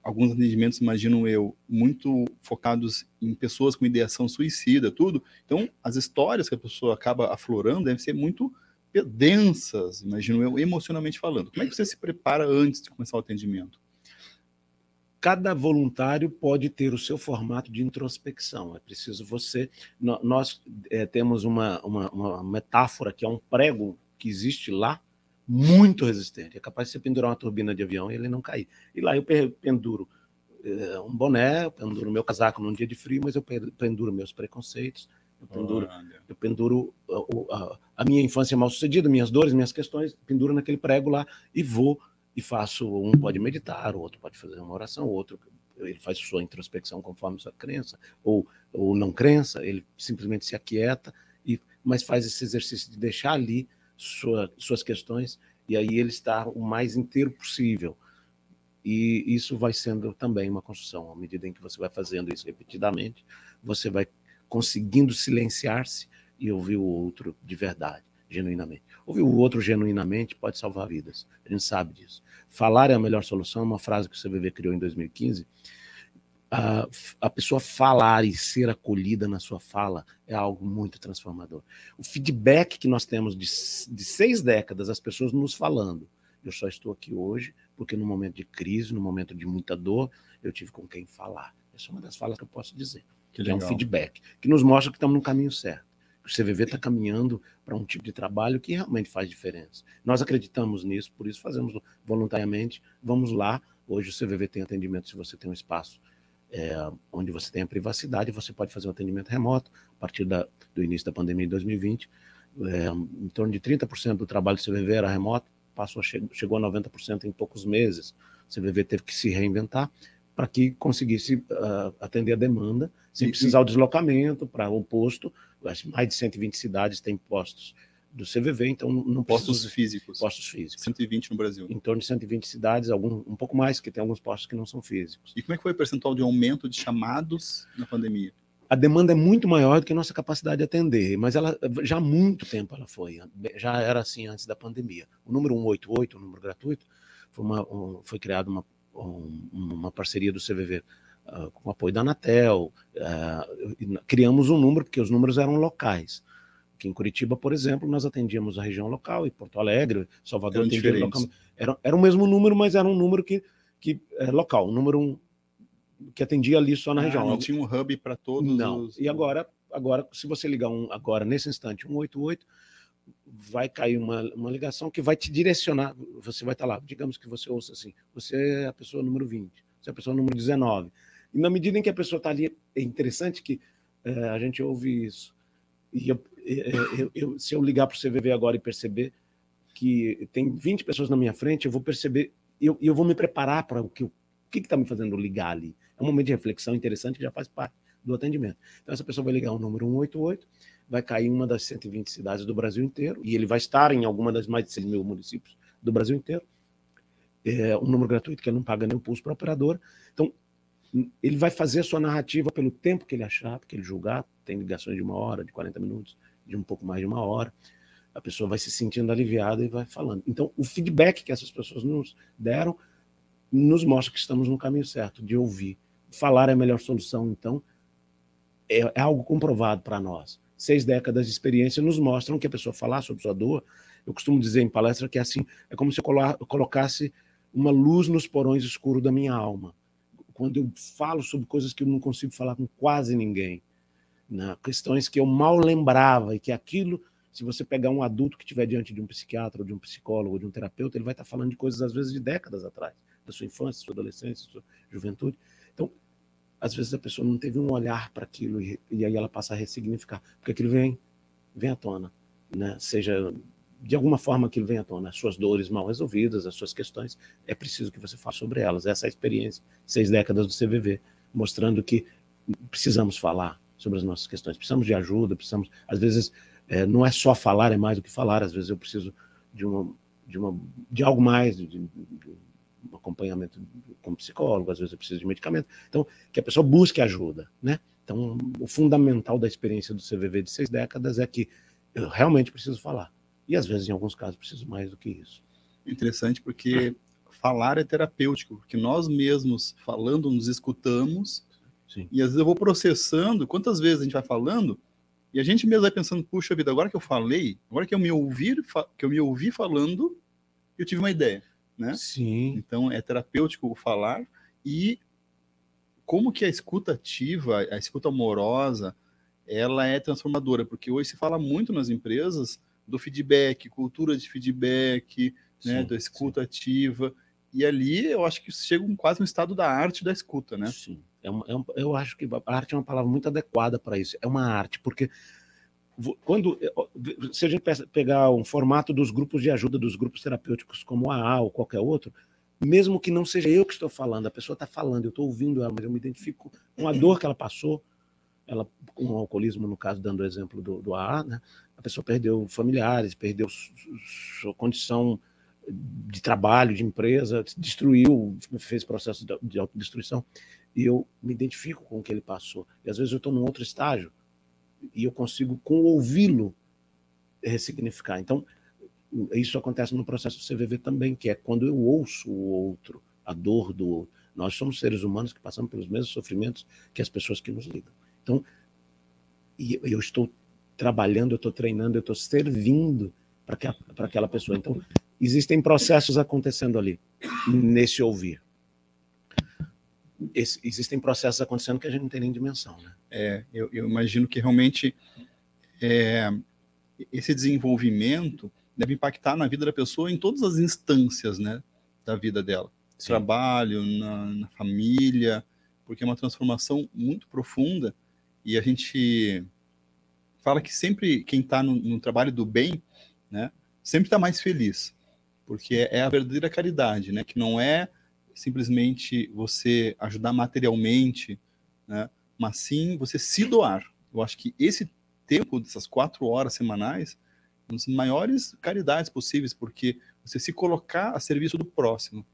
alguns atendimentos, imagino eu, muito focados em pessoas com ideação suicida, tudo. Então, as histórias que a pessoa acaba aflorando devem ser muito densas, imagino eu, emocionalmente falando. Como é que você se prepara antes de começar o atendimento? Cada voluntário pode ter o seu formato de introspecção. É preciso você. Nós é, temos uma, uma, uma metáfora que é um prego que existe lá muito resistente. É capaz de você pendurar uma turbina de avião e ele não cair. E lá eu penduro uh, um boné, eu penduro meu casaco num dia de frio, mas eu penduro meus preconceitos, eu penduro, eu penduro a, a, a, minha infância mal sucedida, minhas dores, minhas questões, penduro naquele prego lá e vou e faço. Um pode meditar, o outro pode fazer uma oração, o outro ele faz sua introspecção conforme sua crença ou, ou não crença, ele simplesmente se aquieta, e, mas faz esse exercício de deixar ali sua, suas questões e aí ele está o mais inteiro possível. E isso vai sendo também uma construção. À medida em que você vai fazendo isso repetidamente, você vai conseguindo silenciar-se e ouvir o outro de verdade, genuinamente. Ouvir o outro genuinamente pode salvar vidas. A gente sabe disso. Falar é a melhor solução, uma frase que o CVV criou em 2015, a, a pessoa falar e ser acolhida na sua fala é algo muito transformador. O feedback que nós temos de, de seis décadas, as pessoas nos falando. Eu só estou aqui hoje porque no momento de crise, no momento de muita dor, eu tive com quem falar. Essa é uma das falas que eu posso dizer. Que, que é um feedback, que nos mostra que estamos no caminho certo. O CVV está caminhando para um tipo de trabalho que realmente faz diferença. Nós acreditamos nisso, por isso fazemos voluntariamente. Vamos lá. Hoje o CVV tem atendimento se você tem um espaço é, onde você tem a privacidade, você pode fazer um atendimento remoto a partir da, do início da pandemia em 2020. É, em torno de 30% do trabalho do CVV era remoto, passou, chegou a 90% em poucos meses. O CVV teve que se reinventar para que conseguisse uh, atender a demanda, sem precisar o deslocamento para o posto. Mais de 120 cidades têm postos do CVV, então não postos físicos. Postos físicos. 120 no Brasil. Em torno de 120 cidades, algum, um pouco mais, que tem alguns postos que não são físicos. E como é que foi o percentual de aumento de chamados na pandemia? A demanda é muito maior do que a nossa capacidade de atender, mas ela já há muito tempo ela foi, já era assim antes da pandemia. O número 188, o número gratuito, foi, uma, um, foi criado uma, um, uma parceria do CVV uh, ah, com apoio da Anatel. Uh, criamos um número, porque os números eram locais. Aqui em Curitiba, por exemplo, nós atendíamos a região local, e Porto Alegre, Salvador atendia local. Era, era o mesmo número, mas era um número que, que é local, um número um, que atendia ali só na ah, região. Não tinha um hub para todos não. Os... E agora, agora, se você ligar um, agora, nesse instante, 188, vai cair uma, uma ligação que vai te direcionar. Você vai estar lá, digamos que você ouça assim: você é a pessoa número 20, você é a pessoa número 19. E na medida em que a pessoa está ali, é interessante que é, a gente ouve isso. E eu, eu, eu, se eu ligar para o CVV agora e perceber que tem 20 pessoas na minha frente, eu vou perceber, eu, eu vou me preparar para o que está me fazendo ligar ali. É um momento de reflexão interessante que já faz parte do atendimento. Então, essa pessoa vai ligar o número 188, vai cair em uma das 120 cidades do Brasil inteiro, e ele vai estar em alguma das mais de 6 mil municípios do Brasil inteiro. É um número gratuito que ele não paga nem o pulso para a operadora. Então, ele vai fazer a sua narrativa pelo tempo que ele achar, porque ele julgar, tem ligações de uma hora, de 40 minutos, de um pouco mais de uma hora a pessoa vai se sentindo aliviada e vai falando. Então, o feedback que essas pessoas nos deram nos mostra que estamos no caminho certo, de ouvir. Falar é a melhor solução, então, é, é algo comprovado para nós. Seis décadas de experiência nos mostram que a pessoa falar sobre sua dor, eu costumo dizer em palestra que é assim, é como se eu colocasse uma luz nos porões escuros da minha alma. Quando eu falo sobre coisas que eu não consigo falar com quase ninguém, né? questões que eu mal lembrava e que aquilo se você pegar um adulto que estiver diante de um psiquiatra, ou de um psicólogo, ou de um terapeuta, ele vai estar falando de coisas, às vezes, de décadas atrás, da sua infância, sua adolescência, sua juventude. Então, às vezes a pessoa não teve um olhar para aquilo e, e, aí ela passa a ressignificar, porque aquilo vem, vem à tona, né? Seja de alguma forma aquilo vem à tona, as suas dores mal resolvidas, as suas questões, é preciso que você fale sobre elas. Essa é a experiência, seis décadas do CVV, mostrando que precisamos falar sobre as nossas questões, precisamos de ajuda, precisamos, às vezes, é, não é só falar, é mais do que falar. Às vezes eu preciso de, uma, de, uma, de algo mais, de, de um acompanhamento como psicólogo, às vezes eu preciso de medicamento. Então, que a pessoa busque ajuda, né? Então, o fundamental da experiência do CVV de seis décadas é que eu realmente preciso falar. E às vezes, em alguns casos, preciso mais do que isso. Interessante, porque falar é terapêutico, porque nós mesmos falando nos escutamos. Sim. E às vezes eu vou processando. Quantas vezes a gente vai falando e a gente mesmo vai pensando, puxa vida, agora que eu falei, agora que eu me ouvi, que eu me ouvi falando, eu tive uma ideia, né? Sim. Então é terapêutico o falar e como que a escuta ativa, a escuta amorosa, ela é transformadora, porque hoje se fala muito nas empresas do feedback, cultura de feedback, né, sim, da escuta sim. ativa. E ali eu acho que chega um, quase um estado da arte da escuta, né? Sim. É uma, é um, eu acho que arte é uma palavra muito adequada para isso. É uma arte, porque quando se a gente pegar um formato dos grupos de ajuda, dos grupos terapêuticos como a AA ou qualquer outro, mesmo que não seja eu que estou falando, a pessoa está falando, eu estou ouvindo ela, mas eu me identifico com a dor que ela passou, ela com o alcoolismo, no caso, dando o exemplo do, do AA, né? a pessoa perdeu familiares, perdeu sua condição de trabalho, de empresa, destruiu, fez processo de autodestruição e eu me identifico com o que ele passou. E às vezes eu estou num outro estágio e eu consigo, com ouvi-lo, ressignificar. Então, isso acontece no processo do CVV também, que é quando eu ouço o outro, a dor do outro. Nós somos seres humanos que passamos pelos mesmos sofrimentos que as pessoas que nos ligam. Então, eu estou trabalhando, eu estou treinando, eu estou servindo para aquela pessoa. Então, existem processos acontecendo ali, nesse ouvir esse, existem processos acontecendo que a gente não tem nem dimensão. Né? É, eu, eu imagino que realmente é, esse desenvolvimento deve impactar na vida da pessoa em todas as instâncias né, da vida dela. Sim. Trabalho, na, na, família, porque é uma transformação muito profunda e a gente fala que sempre quem está no, no, trabalho do bem, né, sempre está mais feliz, porque é, é a verdadeira caridade, né, que não é simplesmente você ajudar materialmente, né? mas sim você se doar. Eu acho que esse tempo dessas quatro horas semanais é uma das maiores caridades possíveis, porque você se colocar a serviço do próximo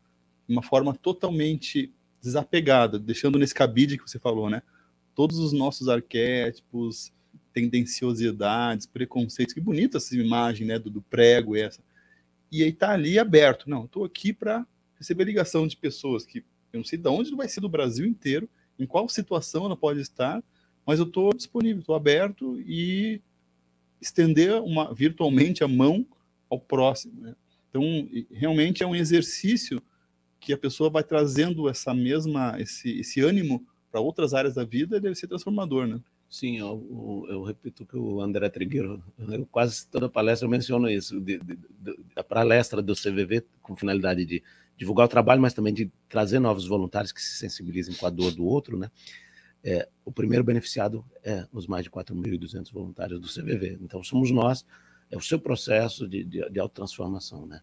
de uma forma totalmente desapegada, deixando nesse cabide que você falou, né? Todos os nossos arquétipos, tendenciosidades, preconceitos, que bonita essa imagem, né, do, do prego essa. E aí tá ali aberto. Não, estou aqui para receber ligação de pessoas que eu não sei de onde vai ser do Brasil inteiro, em qual situação ela pode estar, mas eu estou disponível, estou aberto e estender uma, virtualmente a mão ao próximo. Né? Então, realmente é um exercício que a pessoa vai trazendo essa mesma, esse, esse ânimo para outras áreas da vida e deve ser transformador, né? Sim, eu, eu, repito que o André Trigueiro, quase toda palestra eu menciono isso, de, de, de, a palestra do CVV com finalidade de divulgar o trabalho, mas também de trazer novos voluntários que se sensibilizem com a dor do outro, né? É, o primeiro beneficiado é os mais de 4.200 voluntários do CVV. Então, somos nós é o seu processo de, de, de autotransformação, né?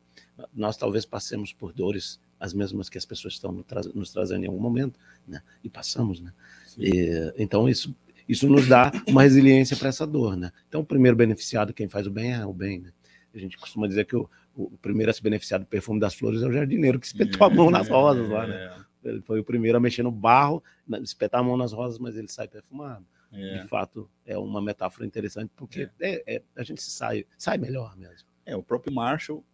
Nós talvez passemos por dores as mesmas que as pessoas estão nos trazendo em algum momento, né? E passamos, né? E, então isso isso nos dá uma resiliência para essa dor, né? Então o primeiro beneficiado quem faz o bem é o bem, né? A gente costuma dizer que o, o primeiro a se beneficiar do perfume das flores é o jardineiro que espetou a mão nas rosas lá, né? Ele foi o primeiro a mexer no barro, espetar a mão nas rosas, mas ele sai perfumado. É. De fato, é uma metáfora interessante, porque é. é. É, a gente sai, sai melhor mesmo. É, o próprio Marshall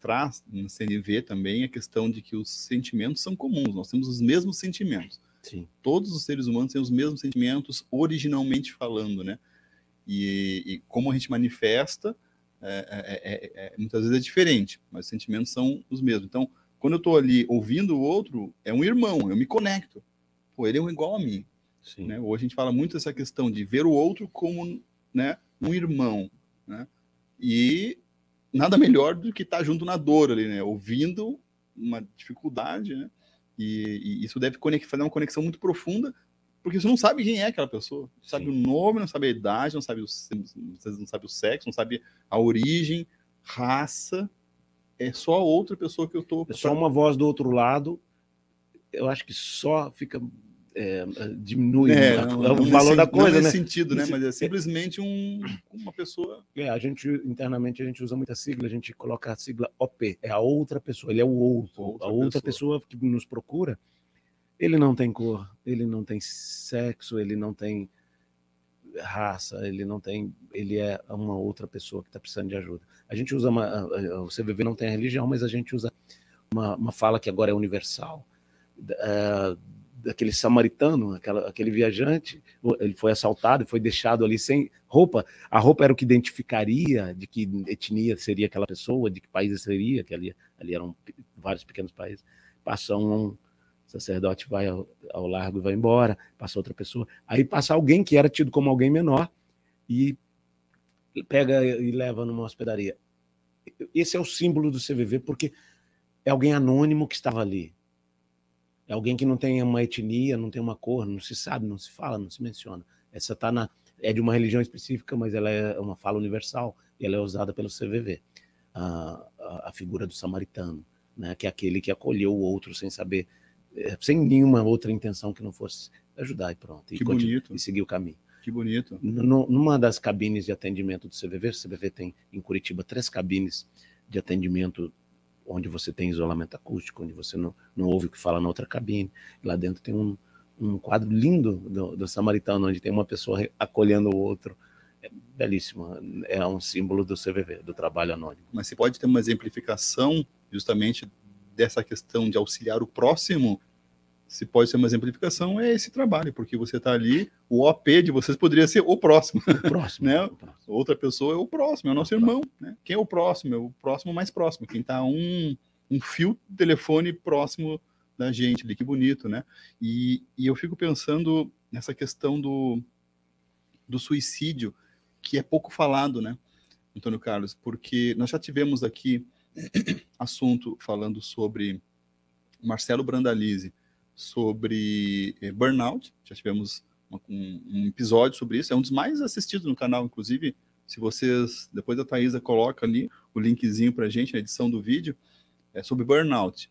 traz no CNV também a questão de que os sentimentos são comuns, nós temos os mesmos sentimentos. Sim. Todos os seres humanos têm os mesmos sentimentos, originalmente falando, né? E, e como a gente manifesta, é, é, é, muitas vezes é diferente, mas os sentimentos são os mesmos. Então, quando eu estou ali ouvindo o outro, é um irmão, eu me conecto. Pô, ele é um igual a mim. Né? Hoje a gente fala muito essa questão de ver o outro como né, um irmão. Né? E nada melhor do que estar tá junto na dor ali, né? ouvindo uma dificuldade, né? E, e isso deve fazer uma conexão muito profunda, porque você não sabe quem é aquela pessoa. Não sabe o nome, não sabe a idade, não sabe o, não sabe o sexo, não sabe a origem, raça. É só outra pessoa que eu estou. É só uma voz do outro lado. Eu acho que só fica é, diminui é, não, o valor nesse, da coisa, não né? sentido, né? Mas é simplesmente um, uma pessoa. É, a gente internamente a gente usa muita sigla, a gente coloca a sigla OP, é a outra pessoa, ele é o outro, outra a outra pessoa. pessoa que nos procura. Ele não tem cor, ele não tem sexo, ele não tem raça, ele não tem, ele é uma outra pessoa que está precisando de ajuda. A gente usa uma, o CVV não tem religião, mas a gente usa uma, uma fala que agora é universal. Uh, aquele samaritano, aquela, aquele viajante, ele foi assaltado e foi deixado ali sem roupa. A roupa era o que identificaria de que etnia seria aquela pessoa, de que país seria, que ali, ali eram vários pequenos países. Passa um sacerdote, vai ao, ao largo e vai embora, passa outra pessoa. Aí passa alguém que era tido como alguém menor e pega e leva numa hospedaria. Esse é o símbolo do CVV, porque é alguém anônimo que estava ali é alguém que não tem uma etnia, não tem uma cor, não se sabe, não se fala, não se menciona. Essa tá na, é de uma religião específica, mas ela é uma fala universal e ela é usada pelo CVV. A, a, a figura do samaritano, né, que é aquele que acolheu o outro sem saber, sem nenhuma outra intenção que não fosse ajudar e pronto. Que e bonito. E seguir o caminho. Que bonito. No, numa das cabines de atendimento do CVV, o CVV tem em Curitiba três cabines de atendimento onde você tem isolamento acústico, onde você não, não ouve o que fala na outra cabine. Lá dentro tem um, um quadro lindo do, do Samaritano, onde tem uma pessoa acolhendo o outro. É belíssimo, é um símbolo do CVV, do trabalho anônimo. Mas você pode ter uma exemplificação justamente dessa questão de auxiliar o próximo se pode ser uma exemplificação, é esse trabalho, porque você está ali, o OP de vocês poderia ser o próximo. O próximo, *laughs* né? O próximo. Outra pessoa é o próximo, é o nosso irmão. Né? Quem é o próximo? É o próximo mais próximo. Quem está um, um fio de telefone próximo da gente ali, que bonito, né? E, e eu fico pensando nessa questão do, do suicídio, que é pouco falado, né, Antônio Carlos? Porque nós já tivemos aqui assunto falando sobre Marcelo Brandalize, sobre eh, burnout. Já tivemos uma, um, um, episódio sobre isso. É um dos mais assistidos no canal, inclusive. Se vocês, depois a Thaisa coloca ali o linkzinho para gente na edição do vídeo, é sobre burnout.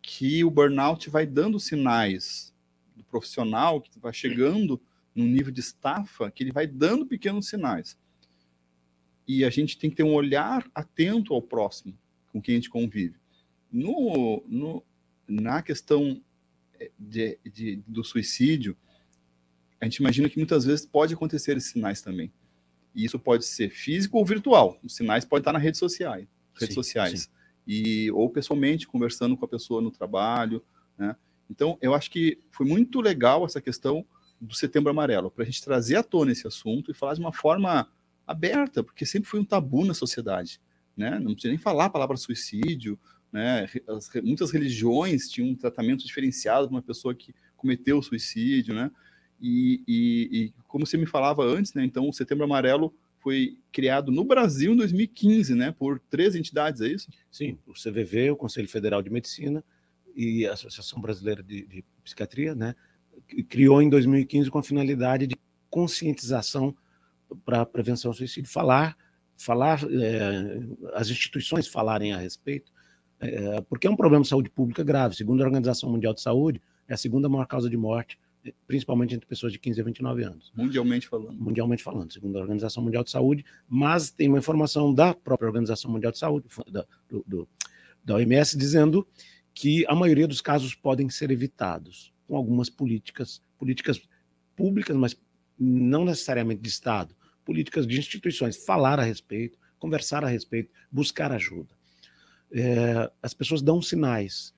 Que o burnout vai dando sinais do profissional que vai chegando num nível de estafa, que ele vai dando pequenos sinais. E a gente tem que ter um olhar atento ao próximo com quem a gente convive. No, no, na questão de, de, do suicídio, a gente imagina que muitas vezes pode acontecer esses sinais também. E isso pode ser físico ou virtual. Os sinais podem estar nas redes sociais, redes sim, sociais. Sim. E, ou pessoalmente, conversando com a pessoa no trabalho. Né? Então, eu acho que foi muito legal essa questão do Setembro Amarelo, para a gente trazer à tona esse assunto e falar de uma forma aberta, porque sempre foi um tabu na sociedade. Né? Não precisa nem falar a palavra suicídio, né? As, muitas religiões tinham um tratamento diferenciado para uma pessoa que cometeu o suicídio, né? E, e, e, como você me falava antes, né? Então, o Setembro Amarelo foi criado no Brasil em 2015, né? Por três entidades, é isso? Sim, o CVV, o Conselho Federal de Medicina e a Associação Brasileira de, de Psiquiatria, né? Criou em 2015 com a finalidade de conscientização para prevenção ao suicídio, falar falar, é, as instituições falarem a respeito, é, porque é um problema de saúde pública grave. Segundo a Organização Mundial de Saúde, é a segunda maior causa de morte, principalmente entre pessoas de 15 a 29 anos. Mundialmente falando. Mundialmente falando, segundo a Organização Mundial de Saúde, mas tem uma informação da própria Organização Mundial de Saúde, da, do, do, da OMS, dizendo que a maioria dos casos podem ser evitados com algumas políticas, políticas públicas, mas não necessariamente de Estado, políticas de instituições, falar a respeito, conversar a respeito, buscar ajuda. É, as pessoas dão sinais,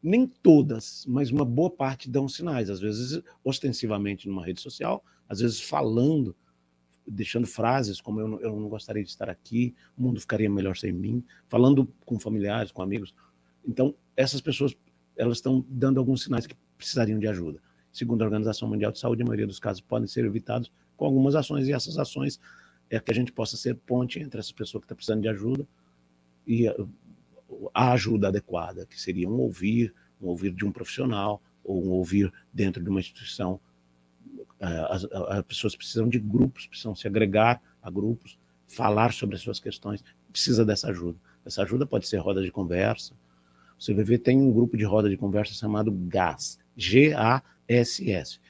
nem todas, mas uma boa parte dão sinais, às vezes ostensivamente numa rede social, às vezes falando, deixando frases como eu não, eu não gostaria de estar aqui, o mundo ficaria melhor sem mim, falando com familiares, com amigos. Então, essas pessoas elas estão dando alguns sinais que precisariam de ajuda. Segundo a Organização Mundial de Saúde, a maioria dos casos podem ser evitados com algumas ações, e essas ações é que a gente possa ser ponte entre essa pessoa que está precisando de ajuda e a, ajuda adequada, que seria um ouvir, um ouvir de um profissional, ou um ouvir dentro de uma instituição. É, as, as pessoas precisam de grupos, precisam se agregar a grupos, falar sobre as suas questões, precisa dessa ajuda. Essa ajuda pode ser roda de conversa. O CVV tem um grupo de roda de conversa chamado GAS, G-A-S-S,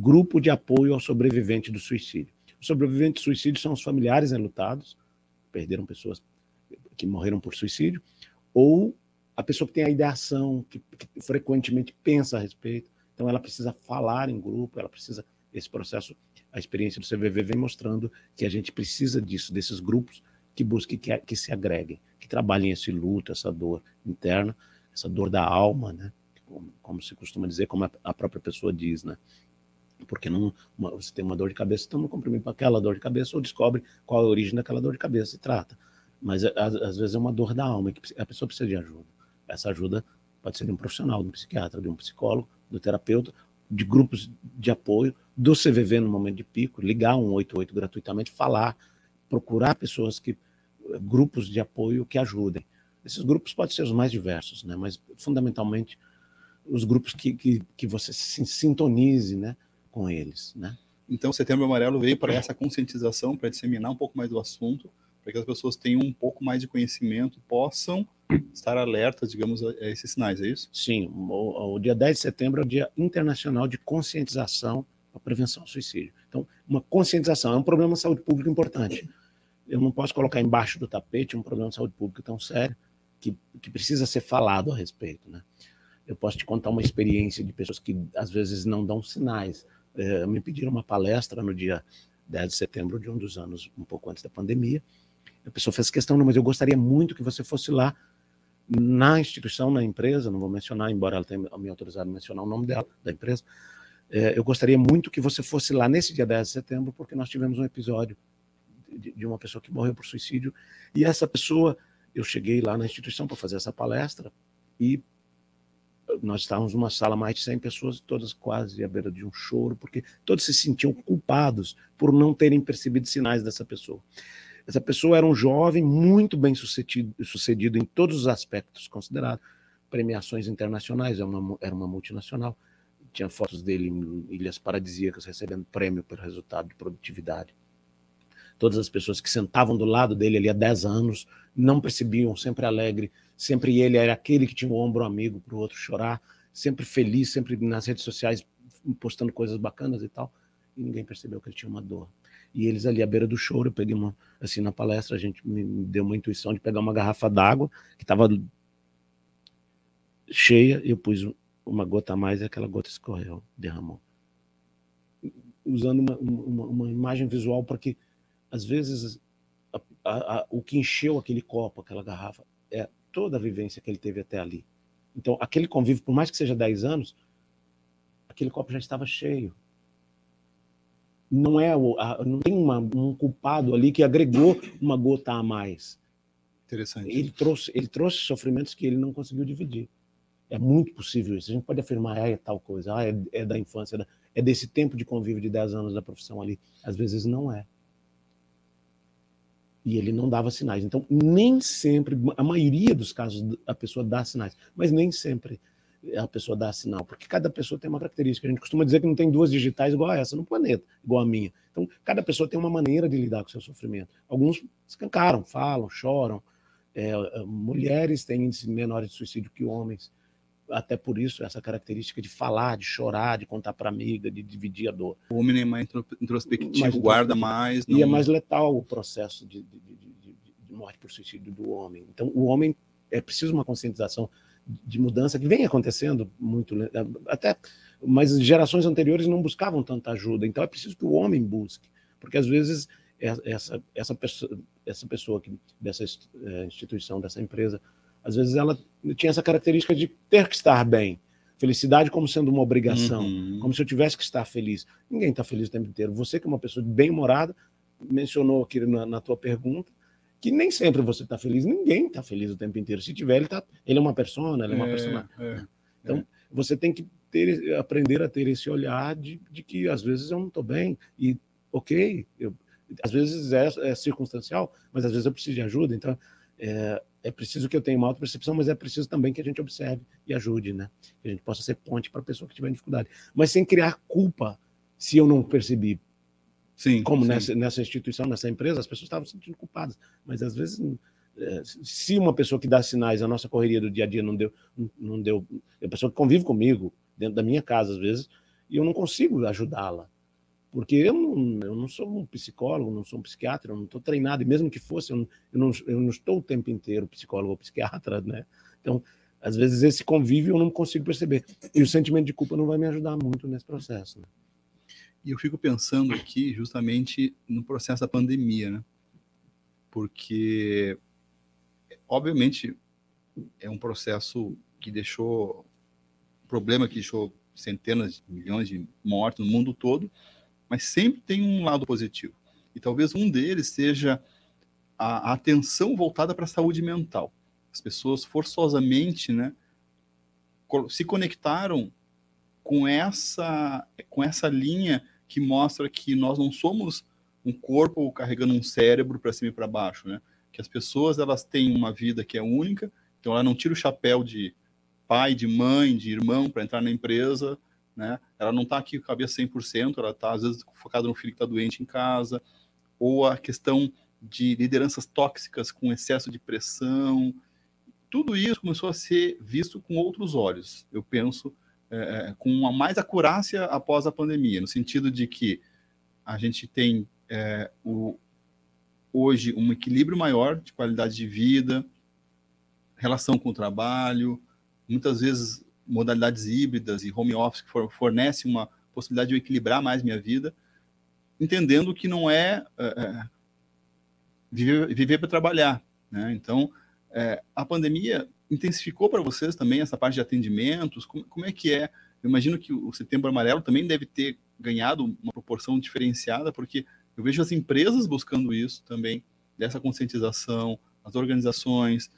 Grupo de Apoio ao Sobrevivente do Suicídio. Os sobreviventes do suicídio são os familiares enlutados, perderam pessoas que morreram por suicídio, ou a pessoa que tem a ideação, que, que frequentemente pensa a respeito. Então, ela precisa falar em grupo, ela precisa. Esse processo, a experiência do CVV vem mostrando que a gente precisa disso, desses grupos que busquem, que, que se agreguem, que trabalhem esse luto, essa dor interna, essa dor da alma, né? como, como se costuma dizer, como a, a própria pessoa diz, né? Porque não, uma, você tem uma dor de cabeça, toma um comprimido para aquela dor de cabeça ou descobre qual é a origem daquela dor de cabeça e trata. Mas às, às vezes é uma dor da alma que a pessoa precisa de ajuda. Essa ajuda pode ser de um profissional, de um psiquiatra, de um psicólogo, do terapeuta, de grupos de apoio, do CVV no momento de pico, ligar um 188 gratuitamente, falar, procurar pessoas que grupos de apoio que ajudem. Esses grupos podem ser os mais diversos, né? mas fundamentalmente os grupos que, que, que você se sintonize né, com eles. Né? Então, Setembro Amarelo veio para essa conscientização, para disseminar um pouco mais do assunto, para que as pessoas tenham um pouco mais de conhecimento, possam estar alertas, digamos, a esses sinais, é isso? Sim, o, o dia 10 de setembro é o Dia Internacional de Conscientização para Prevenção ao Suicídio. Então, uma conscientização é um problema de saúde pública importante. Eu não posso colocar embaixo do tapete um problema de saúde pública tão sério que, que precisa ser falado a respeito, né? Eu posso te contar uma experiência de pessoas que às vezes não dão sinais. É, me pediram uma palestra no dia 10 de setembro de um dos anos, um pouco antes da pandemia. A pessoa fez questão, não, mas eu gostaria muito que você fosse lá na instituição, na empresa, não vou mencionar, embora ela tenha me autorizado a mencionar o nome dela, da empresa. É, eu gostaria muito que você fosse lá nesse dia 10 de setembro, porque nós tivemos um episódio de, de uma pessoa que morreu por suicídio. E essa pessoa, eu cheguei lá na instituição para fazer essa palestra e nós estávamos numa sala mais de 100 pessoas, todas quase à beira de um choro, porque todos se sentiam culpados por não terem percebido sinais dessa pessoa. Essa pessoa era um jovem muito bem sucedido, sucedido em todos os aspectos considerados, premiações internacionais, era é uma, era uma multinacional, tinha fotos dele em ilhas paradisíacas recebendo prêmio pelo resultado de produtividade. Todas as pessoas que sentavam do lado dele ali há 10 anos não percebiam, sempre alegre, Sempre ele era aquele que tinha um ombro amigo para o outro chorar, sempre feliz, sempre nas redes sociais postando coisas bacanas e tal. E ninguém percebeu que ele tinha uma dor. E eles ali à beira do choro, eu peguei uma, assim, na palestra, a gente me deu uma intuição de pegar uma garrafa d'água que estava cheia, eu pus uma gota a mais e aquela gota escorreu, derramou. Usando uma, uma, uma imagem visual para que, às vezes, a, a, a, o que encheu aquele copo, aquela garrafa, é toda a vivência que ele teve até ali. Então, aquele convívio, por mais que seja 10 anos, aquele copo já estava cheio. Não é o, a, não tem uma, um culpado ali que agregou uma gota a mais. Interessante. Ele trouxe, ele trouxe sofrimentos que ele não conseguiu dividir. É muito possível isso. A gente pode afirmar, ah, é tal coisa, ah, é, é da infância, é, da, é desse tempo de convívio de 10 anos da profissão ali. Às vezes não é e ele não dava sinais. Então, nem sempre, a maioria dos casos, a pessoa dá sinais, mas nem sempre. a pessoa dá sinal, porque cada pessoa tem uma característica. A gente costuma dizer que não tem duas digitais igual a essa no planeta, igual a minha. Então, cada pessoa tem uma maneira de lidar com o seu sofrimento. Alguns escancaram, falam, choram. É, é mulheres têm índice menor de suicídio que homens. Até por isso, essa característica de falar, de chorar, de contar para amiga, de dividir a dor. O homem é mais introspectivo, mais guarda mais. Não... E é mais letal o processo de, de, de, de morte por suicídio do homem. Então, o homem é preciso uma conscientização de mudança que vem acontecendo muito até mas gerações anteriores não buscavam tanta ajuda então é preciso que o homem busque porque às vezes essa essa pessoa essa pessoa que dessa é, instituição dessa empresa às vezes ela tinha essa característica de ter que estar bem felicidade como sendo uma obrigação uhum. como se eu tivesse que estar feliz ninguém está feliz o tempo inteiro você que é uma pessoa bem humorada mencionou aqui na, na tua pergunta que nem sempre você está feliz, ninguém está feliz o tempo inteiro. Se tiver, ele, tá, ele é uma persona, ele é uma é, personagem. É, então, é. você tem que ter, aprender a ter esse olhar de, de que às vezes eu não estou bem, e ok, eu, às vezes é, é, circunstancial, mas às vezes eu preciso de ajuda. Então, é, é preciso que eu tenha uma auto-percepção, mas é preciso também que a gente observe e ajude, né? Que a gente possa ser ponte para a pessoa que tiver dificuldade. Mas sem criar culpa se eu não percebi Sim, Como sim. Nessa, nessa instituição, nessa empresa, as pessoas estavam se sentindo culpadas. Mas às vezes, é, se uma pessoa que dá sinais, a nossa correria do dia a dia não deu, não deu, é a pessoa que convive comigo dentro da minha casa às vezes, e eu não consigo ajudá-la. Porque eu não, eu não sou um psicólogo, não sou um psiquiatra, eu não estou treinado, e mesmo que fosse, eu não, eu não, eu não estou o tempo inteiro psicólogo ou psiquiatra, né? Então, às vezes esse convívio eu não consigo perceber. E o sentimento de culpa não vai me ajudar muito nesse processo. Né? E eu fico pensando aqui justamente no processo da pandemia, né? Porque, obviamente, é um processo que deixou problema que deixou centenas de milhões de mortos no mundo todo, mas sempre tem um lado positivo. E talvez um deles seja a, atenção voltada para a saúde mental. As pessoas forçosamente, né, se conectaram com essa, com essa linha que mostra que nós não somos um corpo carregando um cérebro para cima e para baixo, né? Que as pessoas elas têm uma vida que é única, então ela não tira o chapéu de pai, de mãe, de irmão para entrar na empresa, né? Ela não está aqui com a cabeça 100%, ela está às vezes focada no filho que está doente em casa, ou a questão de lideranças tóxicas com excesso de pressão, tudo isso começou a ser visto com outros olhos. Eu penso é, é, com uma mais acurácia após a pandemia, no sentido de que a gente tem é, o, hoje um equilíbrio maior de qualidade de vida, relação com o trabalho, muitas vezes modalidades híbridas e home office que fornecem uma possibilidade de eu equilibrar mais minha vida, entendendo que não é, é, é viver, viver para trabalhar. Né? Então, é, a pandemia intensificou para vocês também essa parte de atendimentos? Como, como é que é? Eu imagino que o Setembro Amarelo também deve ter ganhado uma proporção diferenciada, porque eu vejo as empresas buscando isso também, dessa conscientização, as organizações.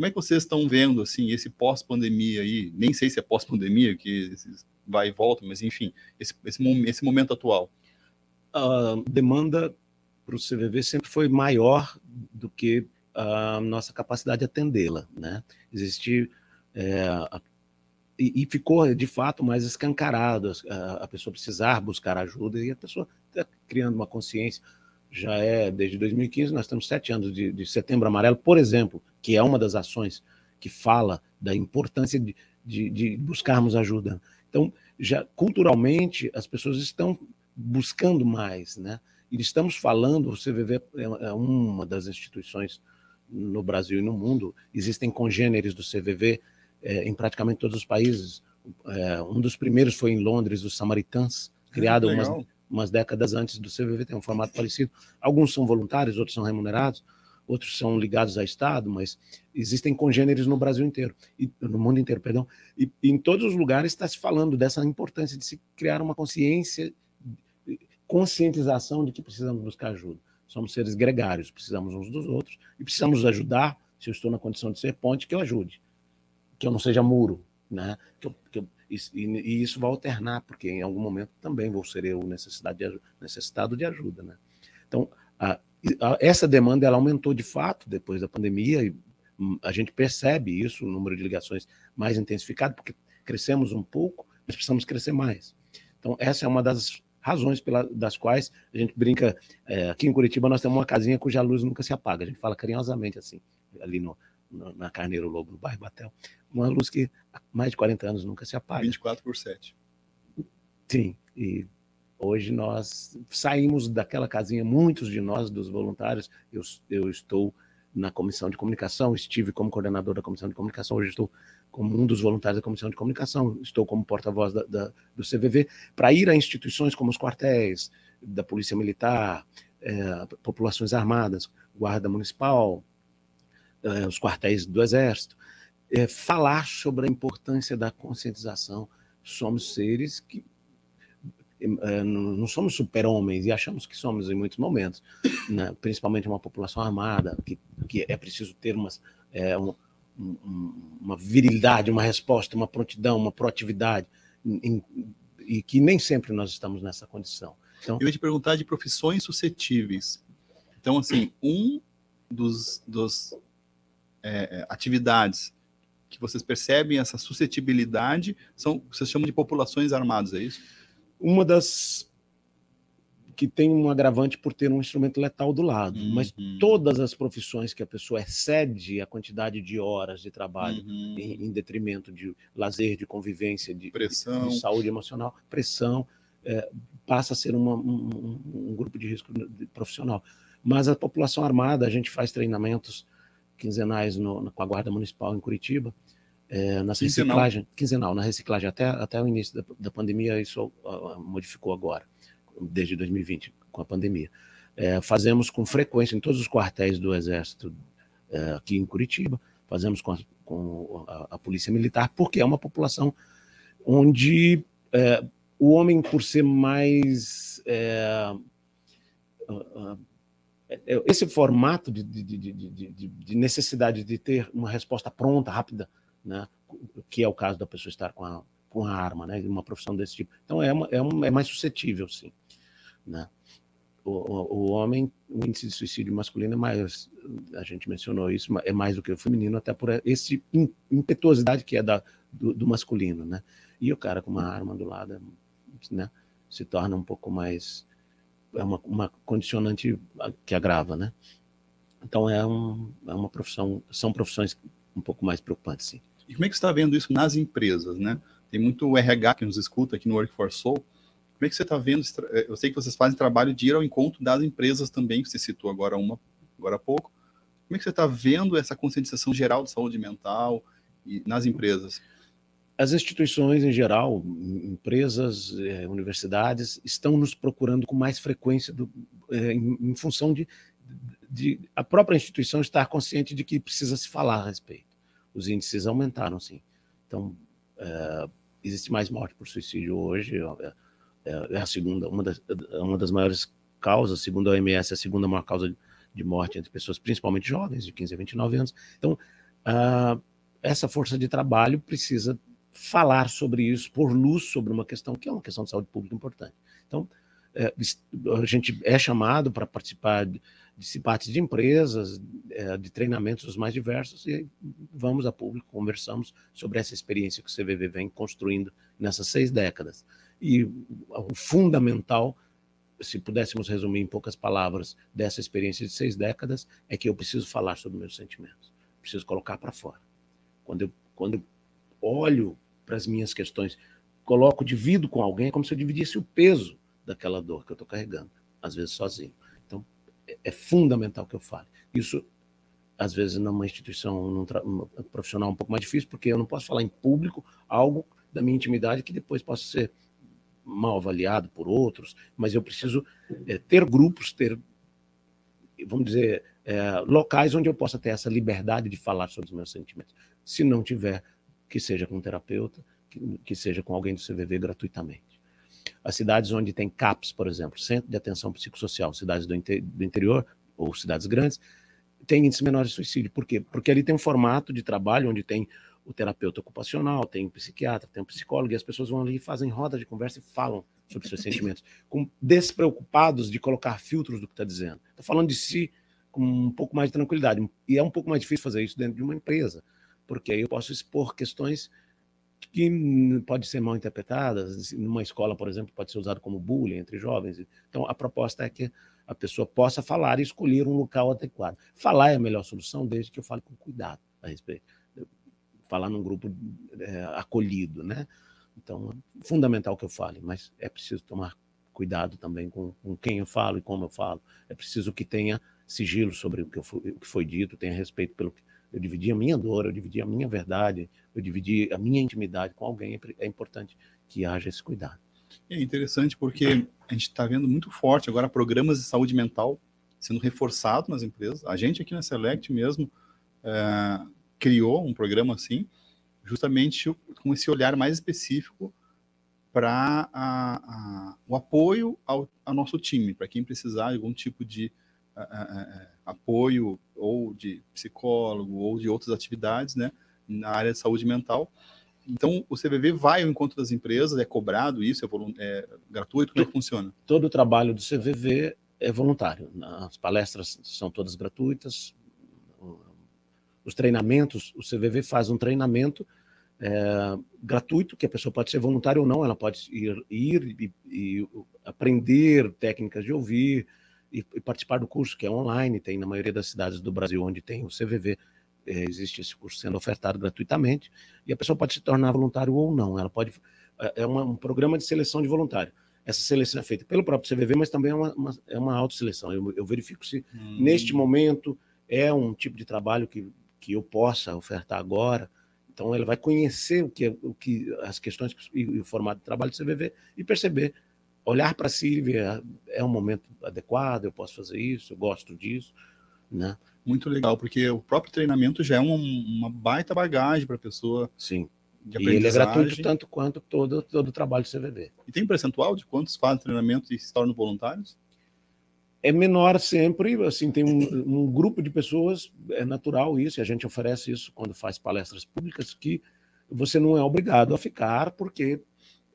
Como é que vocês estão vendo assim esse pós-pandemia aí? Nem sei se é pós-pandemia, que vai e volta, mas enfim, esse, esse, esse momento atual. A demanda para o CVV sempre foi maior do que a nossa capacidade de atendê-la, né? Existe é, e, e, ficou de fato mais escancarado a, a, pessoa precisar buscar ajuda e a pessoa está criando uma consciência. Já é desde 2015, nós temos sete anos de, de, Setembro Amarelo, por exemplo, que é uma das ações que fala da importância de, de, de buscarmos ajuda. Então, já culturalmente as pessoas estão buscando mais, né? E estamos falando, o CVV é, é uma das instituições no Brasil e no mundo. Existem congêneres do CVV é, em praticamente todos os países. É, um dos primeiros foi em Londres, os Samaritans, criado umas, umas, décadas antes do CVV, tem um formato parecido. Alguns são voluntários, outros são remunerados, outros são ligados ao Estado, mas existem congêneres no Brasil inteiro, e, no mundo inteiro, perdão. E, e em todos os lugares está se falando dessa importância de se criar uma consciência, conscientização de que precisamos buscar ajuda. Somos seres gregários, precisamos uns dos outros e precisamos ajudar. Se eu estou na condição de ser ponte, que eu ajude, que eu não seja muro, né? Que eu, que eu, e, e, isso vai alternar, porque em algum momento também vou ser eu necessidade de, necessitado de ajuda, né? Então, a, a, essa demanda ela aumentou de fato depois da pandemia e hum, a gente percebe isso, o número de ligações mais intensificado, porque crescemos um pouco, mas precisamos crescer mais. Então, essa é uma das razões pela, das quais a gente brinca. É, aqui em Curitiba, nós temos uma casinha cuja luz nunca se apaga. A gente fala carinhosamente assim, ali no, no na Carneiro Lobo, no bairro Batel. Uma luz que há mais de 40 anos nunca se apaga. 24 por 7. Sim, e hoje nós saímos daquela casinha, muitos de nós, dos voluntários, eu, eu estou na comissão de comunicação, estive como coordenador da comissão de comunicação, hoje estou como um dos voluntários da comissão de comunicação, estou como porta-voz da, da, do CVV, para ir a instituições como os quartéis da Polícia Militar, é, populações armadas, Guarda Municipal, é, os quartéis do Exército, é, falar sobre a importância da conscientização. Somos seres que é, não somos super-homens e achamos que somos em muitos momentos, né? principalmente uma população armada, que, que é preciso ter umas, é, um, um, uma virilidade, uma resposta, uma prontidão, uma proatividade, em, e que nem sempre nós estamos nessa condição. Então, Eu ia te perguntar de profissões suscetíveis. Então, assim, um dos, dos é, é atividades que vocês percebem essa suscetibilidade são, vocês chamam de populações armadas, é isso? uma das que tem um agravante por ter um instrumento letal do lado, uhum. mas todas as profissões que a pessoa excede a quantidade de horas de trabalho uhum. em, em, detrimento de lazer, de convivência, de, pressão. de saúde emocional, pressão, é, passa a ser uma, um, um, grupo de risco profissional. Mas a população armada, a gente faz treinamentos quinzenais no, com a Guarda Municipal em Curitiba, é, na reciclagem, quinzenal, na reciclagem, até, até o início da, da pandemia, isso uh, modificou agora, desde 2020, com a pandemia. É, fazemos com frequência em todos os quartéis do Exército é, aqui em Curitiba, fazemos com a, com a, a, Polícia Militar, porque é uma população onde o homem, por ser mais. Uh, uh, esse formato de, de, de, de, necessidade de ter uma resposta pronta, rápida, né? que é o caso da pessoa estar com a, com a arma, né? uma profissão desse tipo. Então é, uma, é, uma, é mais suscetível, sim. Né? O, o, o, homem, o índice de suicídio masculino é mais, a gente mencionou isso, é mais do que o feminino, até por esse impetuosidade que é da, do, do masculino, né? E o cara com uma arma do lado, né? Se torna um pouco mais, é uma, uma condicionante que agrava, né? Então é, um, é uma profissão, são profissões um pouco mais preocupantes, sim. E como é que você está vendo isso nas empresas, né? Tem muito RH que nos escuta aqui no Workforce Soul. Como é que você está vendo? Eh, eu sei que vocês fazem trabalho de ir ao encontro das empresas também, que você citou agora uma, agora há pouco. Como é que você está vendo essa conscientização geral de saúde mental e, nas empresas? As instituições em geral, empresas, eh, universidades, estão nos procurando com mais frequência do, eh, em, função de, de a própria instituição estar consciente de que precisa se falar a respeito os índices aumentaram, sim. Então, é, existe mais morte por suicídio hoje, é, é, é, a segunda, uma das, uma das maiores causas, segundo a OMS, a segunda maior causa de morte entre pessoas, principalmente jovens, de 15 a 29 anos. Então, uh, essa força de trabalho precisa falar sobre isso, pôr luz sobre uma questão que é uma questão de saúde pública importante. Então, é, a gente é chamado para participar de, de de empresas, é, de treinamentos os mais diversos, e vamos a público, conversamos sobre essa experiência que o CVV vem construindo nessas seis décadas. E o fundamental, se pudéssemos resumir em poucas palavras, dessa experiência de seis décadas, é que eu preciso falar sobre meus sentimentos, preciso colocar para fora. Quando eu, quando eu olho para as minhas questões, coloco, divido com alguém, é como se eu dividisse o peso daquela dor que eu estou carregando, às vezes sozinho. Então, é, é, fundamental que eu fale. Isso, às vezes, numa instituição num profissional um pouco mais difícil, porque eu não posso falar em público algo da minha intimidade que depois possa ser mal avaliado por outros, mas eu preciso é, ter grupos, ter, vamos dizer, é, locais onde eu possa ter essa liberdade de falar sobre os meus sentimentos. Se não tiver, que seja com um terapeuta, que, seja com alguém do CVV gratuitamente. As cidades onde tem CAPS, por exemplo, Centro de Atenção Psicossocial, cidades do, inter, do interior ou cidades grandes, tem índice menor de suicídio. Por quê? Porque ali tem um formato de trabalho onde tem o terapeuta ocupacional, tem o psiquiatra, tem o psicólogo, e as pessoas vão ali e fazem roda de conversa e falam sobre seus sentimentos, com despreocupados de colocar filtros do que está dizendo. Está falando de si com um pouco mais de tranquilidade. E é um pouco mais difícil fazer isso dentro de uma empresa, porque aí eu posso expor questões que pode ser mal interpretada. Numa escola, por exemplo, pode ser usado como bullying entre jovens. Então, a proposta é que a pessoa possa falar e escolher um local adequado. Falar é a melhor solução, desde que eu fale com cuidado a respeito. Falar num grupo é, acolhido, né? Então, é fundamental que eu fale, mas é preciso tomar cuidado também com, com, quem eu falo e como eu falo. É preciso que tenha sigilo sobre o que, fui, o que foi dito, tenha respeito pelo que eu dividi a minha dor, eu dividi a minha verdade, eu dividi a minha intimidade com alguém. É, é importante que haja esse cuidado. É interessante porque a gente está vendo muito forte agora programas de saúde mental sendo reforçados nas empresas. A gente aqui na Select mesmo é, criou um programa assim, justamente com esse olhar mais específico para o apoio ao, ao, nosso time, para quem precisar de algum tipo de a, a, a, apoio ou de psicólogo ou de outras atividades, né, na área de saúde mental. Então, o CVV vai ao encontro das empresas, é cobrado isso, é, é gratuito, como é que funciona? Todo o trabalho do CVV é voluntário. As palestras são todas gratuitas, os treinamentos, o CVV faz um treinamento é, gratuito, que a pessoa pode ser voluntária ou não, ela pode ir, ir e, e aprender técnicas de ouvir e, e, participar do curso, que é online, tem na maioria das cidades do Brasil onde tem o CVV, é, existe esse curso sendo ofertado gratuitamente, e a pessoa pode se tornar voluntário ou não, ela pode, é, é uma, um programa de seleção de voluntário. Essa seleção é feita pelo próprio CVV, mas também é uma, uma é uma autoseleção. Eu, eu verifico se hum. neste momento é um tipo de trabalho que, que eu possa ofertar agora, então, ele vai conhecer o que, o que as questões e o formato de trabalho do CVV e perceber, olhar para si ver, é um momento adequado, eu posso fazer isso, eu gosto disso, né? Muito legal, porque o próprio treinamento já é uma, uma baita bagagem para a pessoa. Sim. e ele é gratuito tanto quanto todo, todo o trabalho do CVV. E tem percentual de quantos fazem treinamento e se tornam voluntários? é menor sempre, assim, tem um, um, grupo de pessoas, é natural isso, e a gente oferece isso quando faz palestras públicas, que você não é obrigado a ficar, porque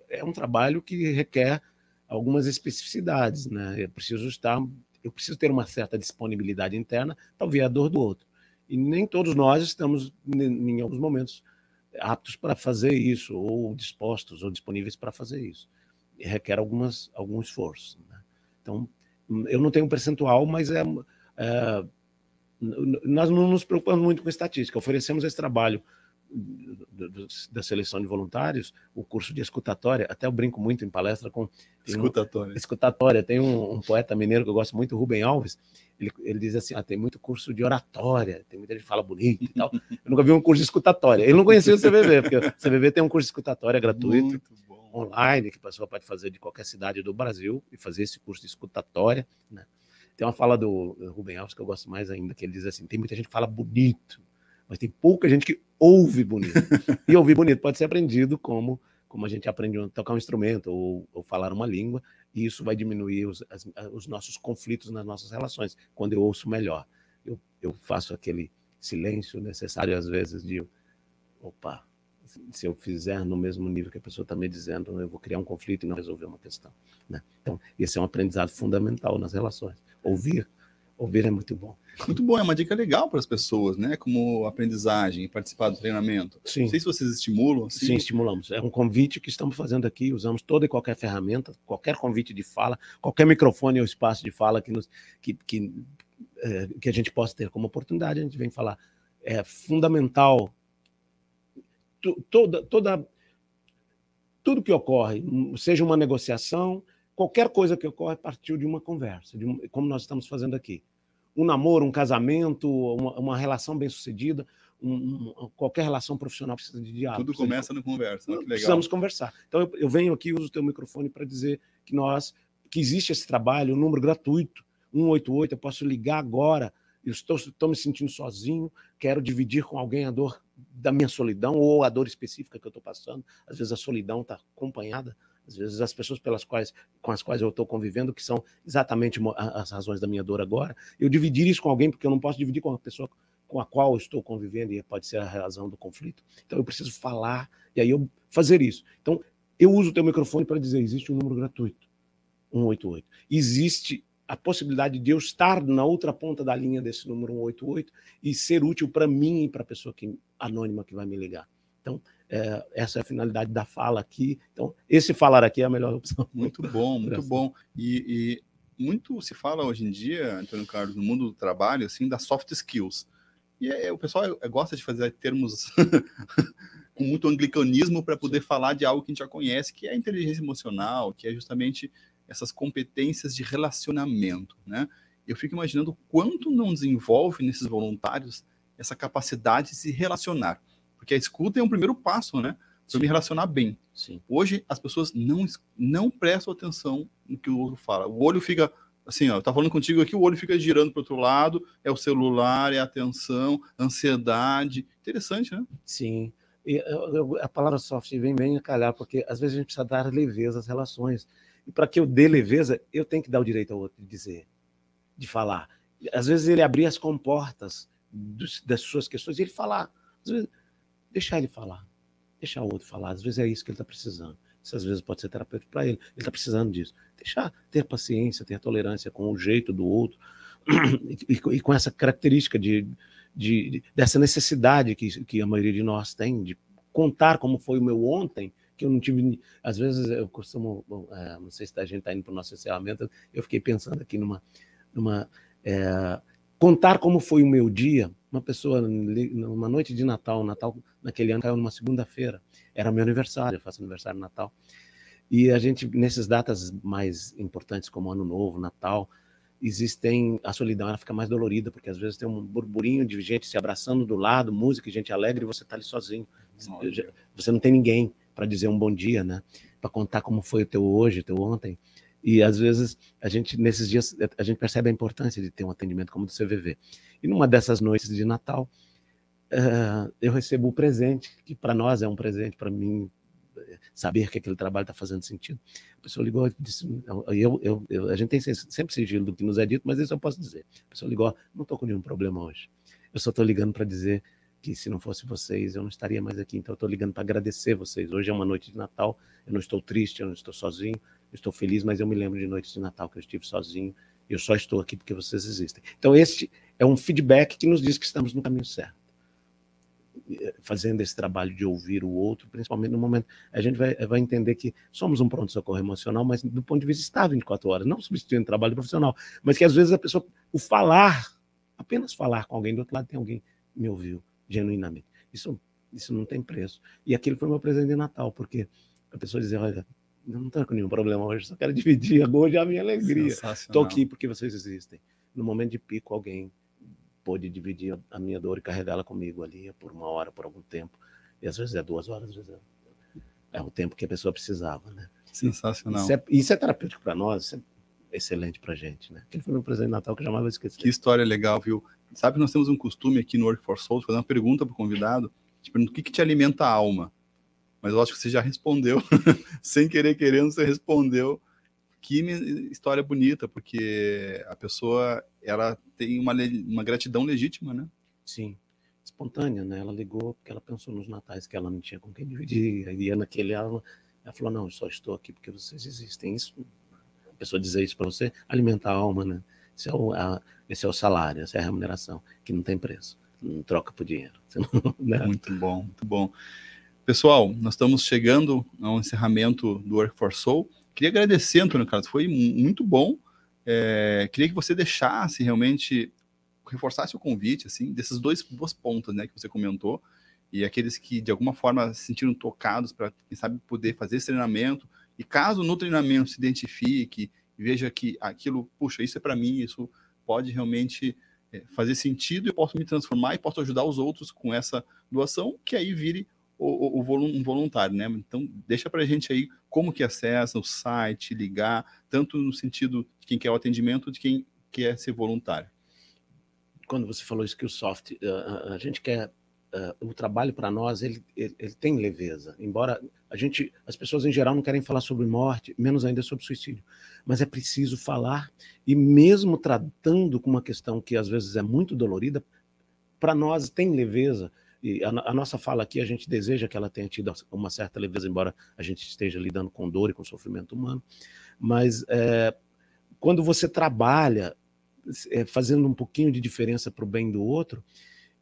é um trabalho que requer algumas especificidades, né? Eu preciso estar, eu preciso ter uma certa disponibilidade interna para ver a dor do outro. E nem todos nós estamos, em alguns momentos, aptos para fazer isso, ou dispostos ou disponíveis para fazer isso. E requer algumas, algum esforço. Né? Então, eu não tenho um percentual, mas é, é, nós não nos preocupamos muito com estatística. Oferecemos esse trabalho da seleção de voluntários, o curso de escutatória, até eu brinco muito em palestra com... Escutatória. Um, escutatória. Tem um, um, poeta mineiro que eu gosto muito, Rubem Alves, ele, ele diz assim, ah, tem muito curso de oratória, tem muita gente que fala bonito e tal. *laughs* Eu nunca vi um curso de escutatória. Ele não conhecia o CVV, *laughs* porque o CVV tem um curso de escutatória gratuito. Online, que a pessoa pode fazer de qualquer cidade do Brasil e fazer esse curso de escutatória. Né? Tem uma fala do Rubem Alves que eu gosto mais ainda, que ele diz assim: tem muita gente que fala bonito, mas tem pouca gente que ouve bonito. e ouvir bonito pode ser aprendido como, como a gente aprende a tocar um instrumento ou, ou falar uma língua, e isso vai diminuir os, as, os nossos conflitos nas nossas relações, quando eu ouço melhor. Eu, eu faço aquele silêncio necessário, às vezes, de opa, se eu fizer no mesmo nível que a pessoa está me dizendo, eu vou criar um conflito e não resolver uma questão. Né? Então, esse é um aprendizado fundamental nas relações. Ouvir, ouvir é muito bom. Muito bom, é uma dica legal para as pessoas, né? Como aprendizagem, participar do treinamento. Sim. Não sei se vocês estimulam. Assim. Sim, estimulamos. É um convite que estamos fazendo aqui. Usamos toda e qualquer ferramenta, qualquer convite de fala, qualquer microfone ou espaço de fala que, nos, que, que, é, que a gente possa ter como oportunidade. A gente vem falar. É fundamental toda, toda, tudo que ocorre, seja uma negociação, qualquer coisa que ocorre partiu de uma conversa, de um, como nós estamos fazendo aqui. Um namoro, um casamento, uma, uma relação bem-sucedida, um, um, qualquer relação profissional precisa de diálogo. Tudo começa no conversa. Né? Precisamos conversar. Então, eu, eu venho aqui, uso o teu microfone para dizer que nós, que existe esse trabalho, um número gratuito, 188, eu posso ligar agora, eu estou, estou me sentindo sozinho, quero dividir com alguém a dor da minha solidão ou a dor específica que eu estou passando. Às vezes a solidão está acompanhada, às vezes as pessoas pelas quais, com as quais eu estou convivendo, que são exatamente as razões da minha dor agora, eu dividir isso com alguém, porque eu não posso dividir com uma pessoa com a qual eu estou convivendo e pode ser a razão do conflito. Então eu preciso falar e aí eu fazer isso. Então eu uso o teu microfone para dizer: existe um número gratuito, 188. Existe a possibilidade de eu estar na outra ponta da linha desse número 188 e ser útil para mim e para a pessoa que, anônima que vai me ligar. Então, é, essa é a finalidade da fala aqui. Então, esse falar aqui é a melhor opção. *laughs* Muito bom, muito bom. E, e, muito se fala hoje em dia, Antônio Carlos, no mundo do trabalho, assim, das soft skills. E é, o pessoal gosta de fazer termos *laughs* com muito anglicanismo para poder falar de algo que a gente já conhece, que é a inteligência emocional, que é justamente essas competências de relacionamento, né? Eu fico imaginando quanto não desenvolve nesses voluntários essa capacidade de se relacionar. Porque a escuta é um primeiro passo, né? Para me relacionar bem. Sim. Hoje, as pessoas não, não prestam atenção no que o outro fala. O olho fica, assim, ó, tá falando contigo aqui, o olho fica girando para outro lado, é o celular, é a atenção, ansiedade. Interessante, né? Sim. E a palavra soft vem bem a calhar, porque às vezes a gente precisa dar leveza às relações. E para que eu dê leveza, eu tenho que dar o direito ao outro de dizer, de falar. Às vezes ele abrir as comportas dos, das suas questões e ele falar. Às vezes, deixar ele falar. Deixar o outro falar. Às vezes é isso que ele está precisando. Isso às vezes pode ser terapêutico para ele. Ele está precisando disso. Deixar, ter paciência, ter tolerância com o jeito do outro *clears throat* e, e, com essa característica de, de, dessa necessidade que, que a maioria de nós tem de contar como foi o meu ontem, que eu não tive. Às vezes eu costumo, é, não sei se a gente está indo para o nosso encerramento, eu fiquei pensando aqui numa. numa é, contar como foi o meu dia. Uma pessoa, numa noite de Natal, Natal naquele ano caiu numa segunda-feira, era meu aniversário, eu faço aniversário no Natal. E a gente, nessas datas mais importantes, como Ano Novo, Natal, existem. A solidão ela fica mais dolorida, porque às vezes tem um burburinho de gente se abraçando do lado, música, gente alegre, e você está ali sozinho. Você não tem ninguém para dizer um bom dia, né? Para contar como foi o teu hoje, o teu ontem. E às vezes a gente nesses dias a gente percebe a importância de ter um atendimento como o do CVV. E numa dessas noites de Natal, uh, eu recebo o presente que para nós é um presente para mim saber que aquele trabalho está fazendo sentido. A pessoa ligou e disse, eu, eu, eu, a gente tem sempre sigilo do que nos é dito, mas isso eu posso dizer. A pessoa ligou, não estou com nenhum problema hoje. Eu só estou ligando para dizer que se não fosse vocês, eu não estaria mais aqui. Então, eu estou ligando para agradecer vocês. Hoje é uma noite de Natal, eu não estou triste, eu não estou sozinho, eu estou feliz, mas eu me lembro de noites de Natal que eu estive sozinho. Eu só estou aqui porque vocês existem. Então, este é um feedback que nos diz que estamos no caminho certo. Fazendo esse trabalho de ouvir o outro, principalmente no momento. A gente vai, vai entender que somos um pronto-socorro emocional, mas do ponto de vista estar 24 horas, não substituindo trabalho profissional, mas que às vezes a pessoa, o falar, apenas falar com alguém do outro lado, tem alguém me ouviu, genuinamente. Isso, isso não tem preço. E aquilo foi meu presente de Natal, porque a pessoa dizia, olha, não estou com nenhum problema hoje, só quero dividir *laughs* hoje a minha alegria. Estou aqui porque vocês existem. No momento de pico, alguém pôde dividir a minha dor e carregá-la comigo ali por uma hora, por algum tempo. E às vezes é duas horas, às vezes é, é o tempo que a pessoa precisava, né? Sensacional. Isso é, isso é terapêutico para nós, isso é excelente para gente, né? Aquele foi meu presente de Natal que eu jamais vou esquecer. Que história legal, viu? Sabe, nós temos um costume aqui no Work for Souls, fazer uma pergunta para o convidado, tipo, o que, que te alimenta a alma? Mas eu acho que você já respondeu, *laughs* sem querer querendo, você respondeu. Que história bonita, porque a pessoa ela tem uma, uma gratidão legítima, né? Sim, espontânea, né? Ela ligou porque ela pensou nos natais que ela não tinha com quem dividir. E naquele ela, ela falou: Não, eu só estou aqui porque vocês existem. Isso, a pessoa dizer isso para você, alimenta a alma, né? Esse é, o, a, esse é o salário, essa é a remuneração, que não tem preço, não troca por dinheiro. *laughs* Não, né? Muito bom, muito bom. Pessoal, nós estamos chegando ao encerramento do Work for Soul. Queria agradecer, Antônio Carlos, foi muito bom. É, queria que você deixasse realmente, reforçasse o convite, assim, desses dois duas pontas, né, que você comentou, e aqueles que de alguma forma se sentiram tocados para, quem sabe, poder fazer esse treinamento. E caso no treinamento se identifique veja que aquilo, puxa, isso é para mim, isso pode realmente é, fazer sentido, eu posso me transformar e posso ajudar os outros com essa doação, que aí vire o, o, o um voluntário, né? Então, deixa para a gente aí como que acessa o site, ligar, tanto no sentido de quem quer o atendimento, de quem quer ser voluntário. Quando você falou isso que o soft, a, a gente quer uh, o trabalho para nós ele, ele, ele, tem leveza, embora a gente, as pessoas em geral não querem falar sobre morte, menos ainda sobre suicídio, mas é preciso falar e mesmo tratando com uma questão que às vezes é muito dolorida, para nós tem leveza e a, a, nossa fala aqui a gente deseja que ela tenha tido uma certa leveza, embora a gente esteja lidando com dor e com sofrimento humano, mas é, quando você trabalha é, fazendo um pouquinho de diferença para o bem do outro,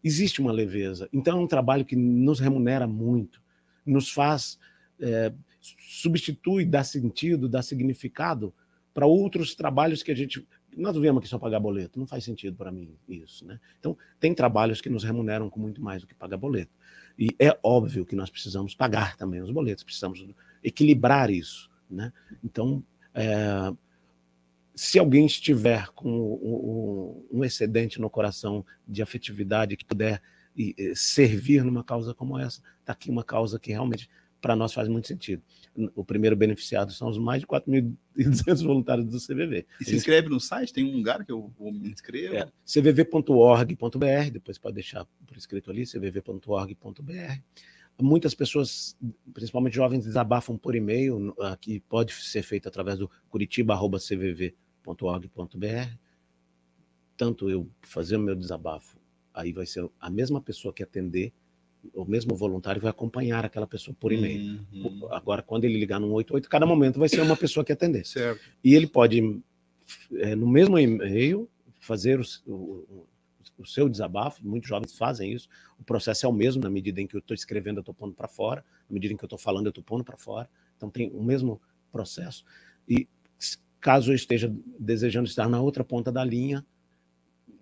existe uma leveza. Então é um trabalho que nos remunera muito. nos faz, é, substitui, dá sentido, dá significado para outros trabalhos que a gente. Nós viemos aqui só pagar boleto, não faz sentido para mim isso. Né? Então, tem trabalhos que nos remuneram com muito mais do que pagar boleto. E é óbvio que nós precisamos pagar também os boletos, precisamos equilibrar isso. Né? Então, é, se alguém estiver com um, um, excedente no coração de afetividade que puder e, e servir numa causa como essa, está aqui uma causa que realmente para nós faz muito sentido. O primeiro beneficiado são os mais de 4.200 *laughs* voluntários do CVV. E se inscreve no site? Tem um lugar que eu vou me inscrever? É, cvv.org.br, depois pode deixar por escrito ali, cvv.org.br. Muitas pessoas, principalmente jovens, desabafam por e-mail, que pode ser feito através do curitiba.cvv.org.br. Tanto eu fazer o meu desabafo, aí vai ser a mesma pessoa que atender o mesmo voluntário vai acompanhar aquela pessoa por e-mail. Uhum. Agora, quando ele ligar no 188, cada momento vai ser uma pessoa que atender. Certo. E ele pode, é, no mesmo e-mail, fazer o, o, o, seu desabafo. Muitos jovens fazem isso. O processo é o mesmo, na medida em que eu estou escrevendo, eu estou pondo para fora. Na medida em que eu estou falando, eu estou pondo para fora. Então, tem o mesmo processo. E caso eu esteja desejando estar na outra ponta da linha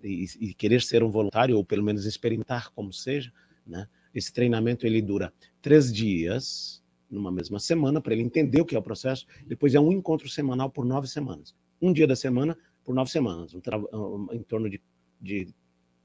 e, e querer ser um voluntário, ou pelo menos experimentar como seja, né? Esse treinamento ele dura três dias, numa mesma semana, para ele entender o que é o processo. Depois é um encontro semanal por nove semanas. Um dia da semana por nove semanas, um em torno de, de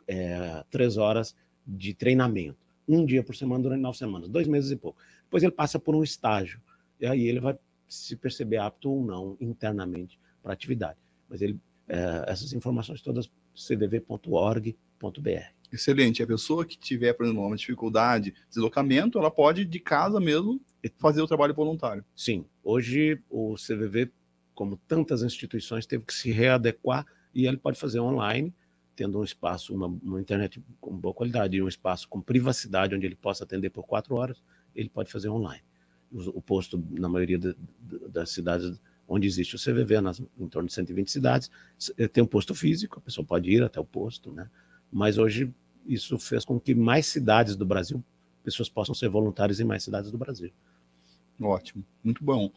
é, três horas de treinamento. Um dia por semana durante nove semanas, dois meses e pouco. Depois ele passa por um estágio, e aí ele vai se perceber apto ou não internamente para a atividade. Mas ele, é, essas informações todas, cdv.org.br. Excelente. A pessoa que tiver, por exemplo, uma dificuldade, deslocamento, ela pode, de casa mesmo, fazer o trabalho voluntário. Sim. Hoje, o CVV, como tantas instituições, teve que se readequar e ele pode fazer online, tendo um espaço, uma, uma internet com boa qualidade e um espaço com privacidade, onde ele possa atender por quatro horas, ele pode fazer online. O, o posto, na maioria de, de, das cidades onde existe o CVV, nas, em torno de 120 cidades, tem um posto físico, a pessoa pode ir até o posto, né? Mas hoje isso fez com que mais cidades do Brasil, pessoas possam ser voluntárias em mais cidades do Brasil. Ótimo, muito bom.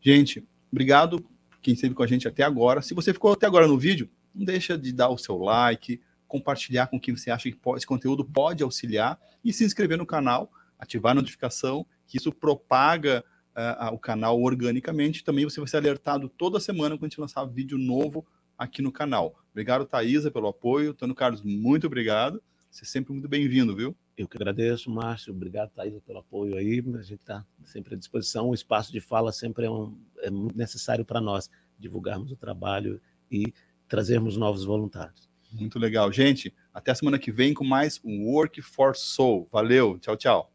Gente, obrigado quem esteve com a gente até agora. Se você ficou até agora no vídeo, não deixa de dar o seu like, compartilhar com quem você acha que pode, esse conteúdo pode auxiliar e se inscrever no canal, ativar a notificação, que isso propaga uh, o canal organicamente. Também você vai ser alertado toda semana quando a gente lançar vídeo novo aqui no canal. Obrigado, Thaisa, pelo apoio. Tano Carlos, muito obrigado. Você é sempre muito bem-vindo, viu? Eu que agradeço, Márcio. Obrigado, Thaisa, pelo apoio aí. A gente está sempre à disposição. O espaço de fala sempre é, um, é muito necessário para nós divulgarmos o trabalho e trazermos novos voluntários. Muito legal. Gente, até a semana que vem com mais um Work for Soul. Valeu, tchau, tchau.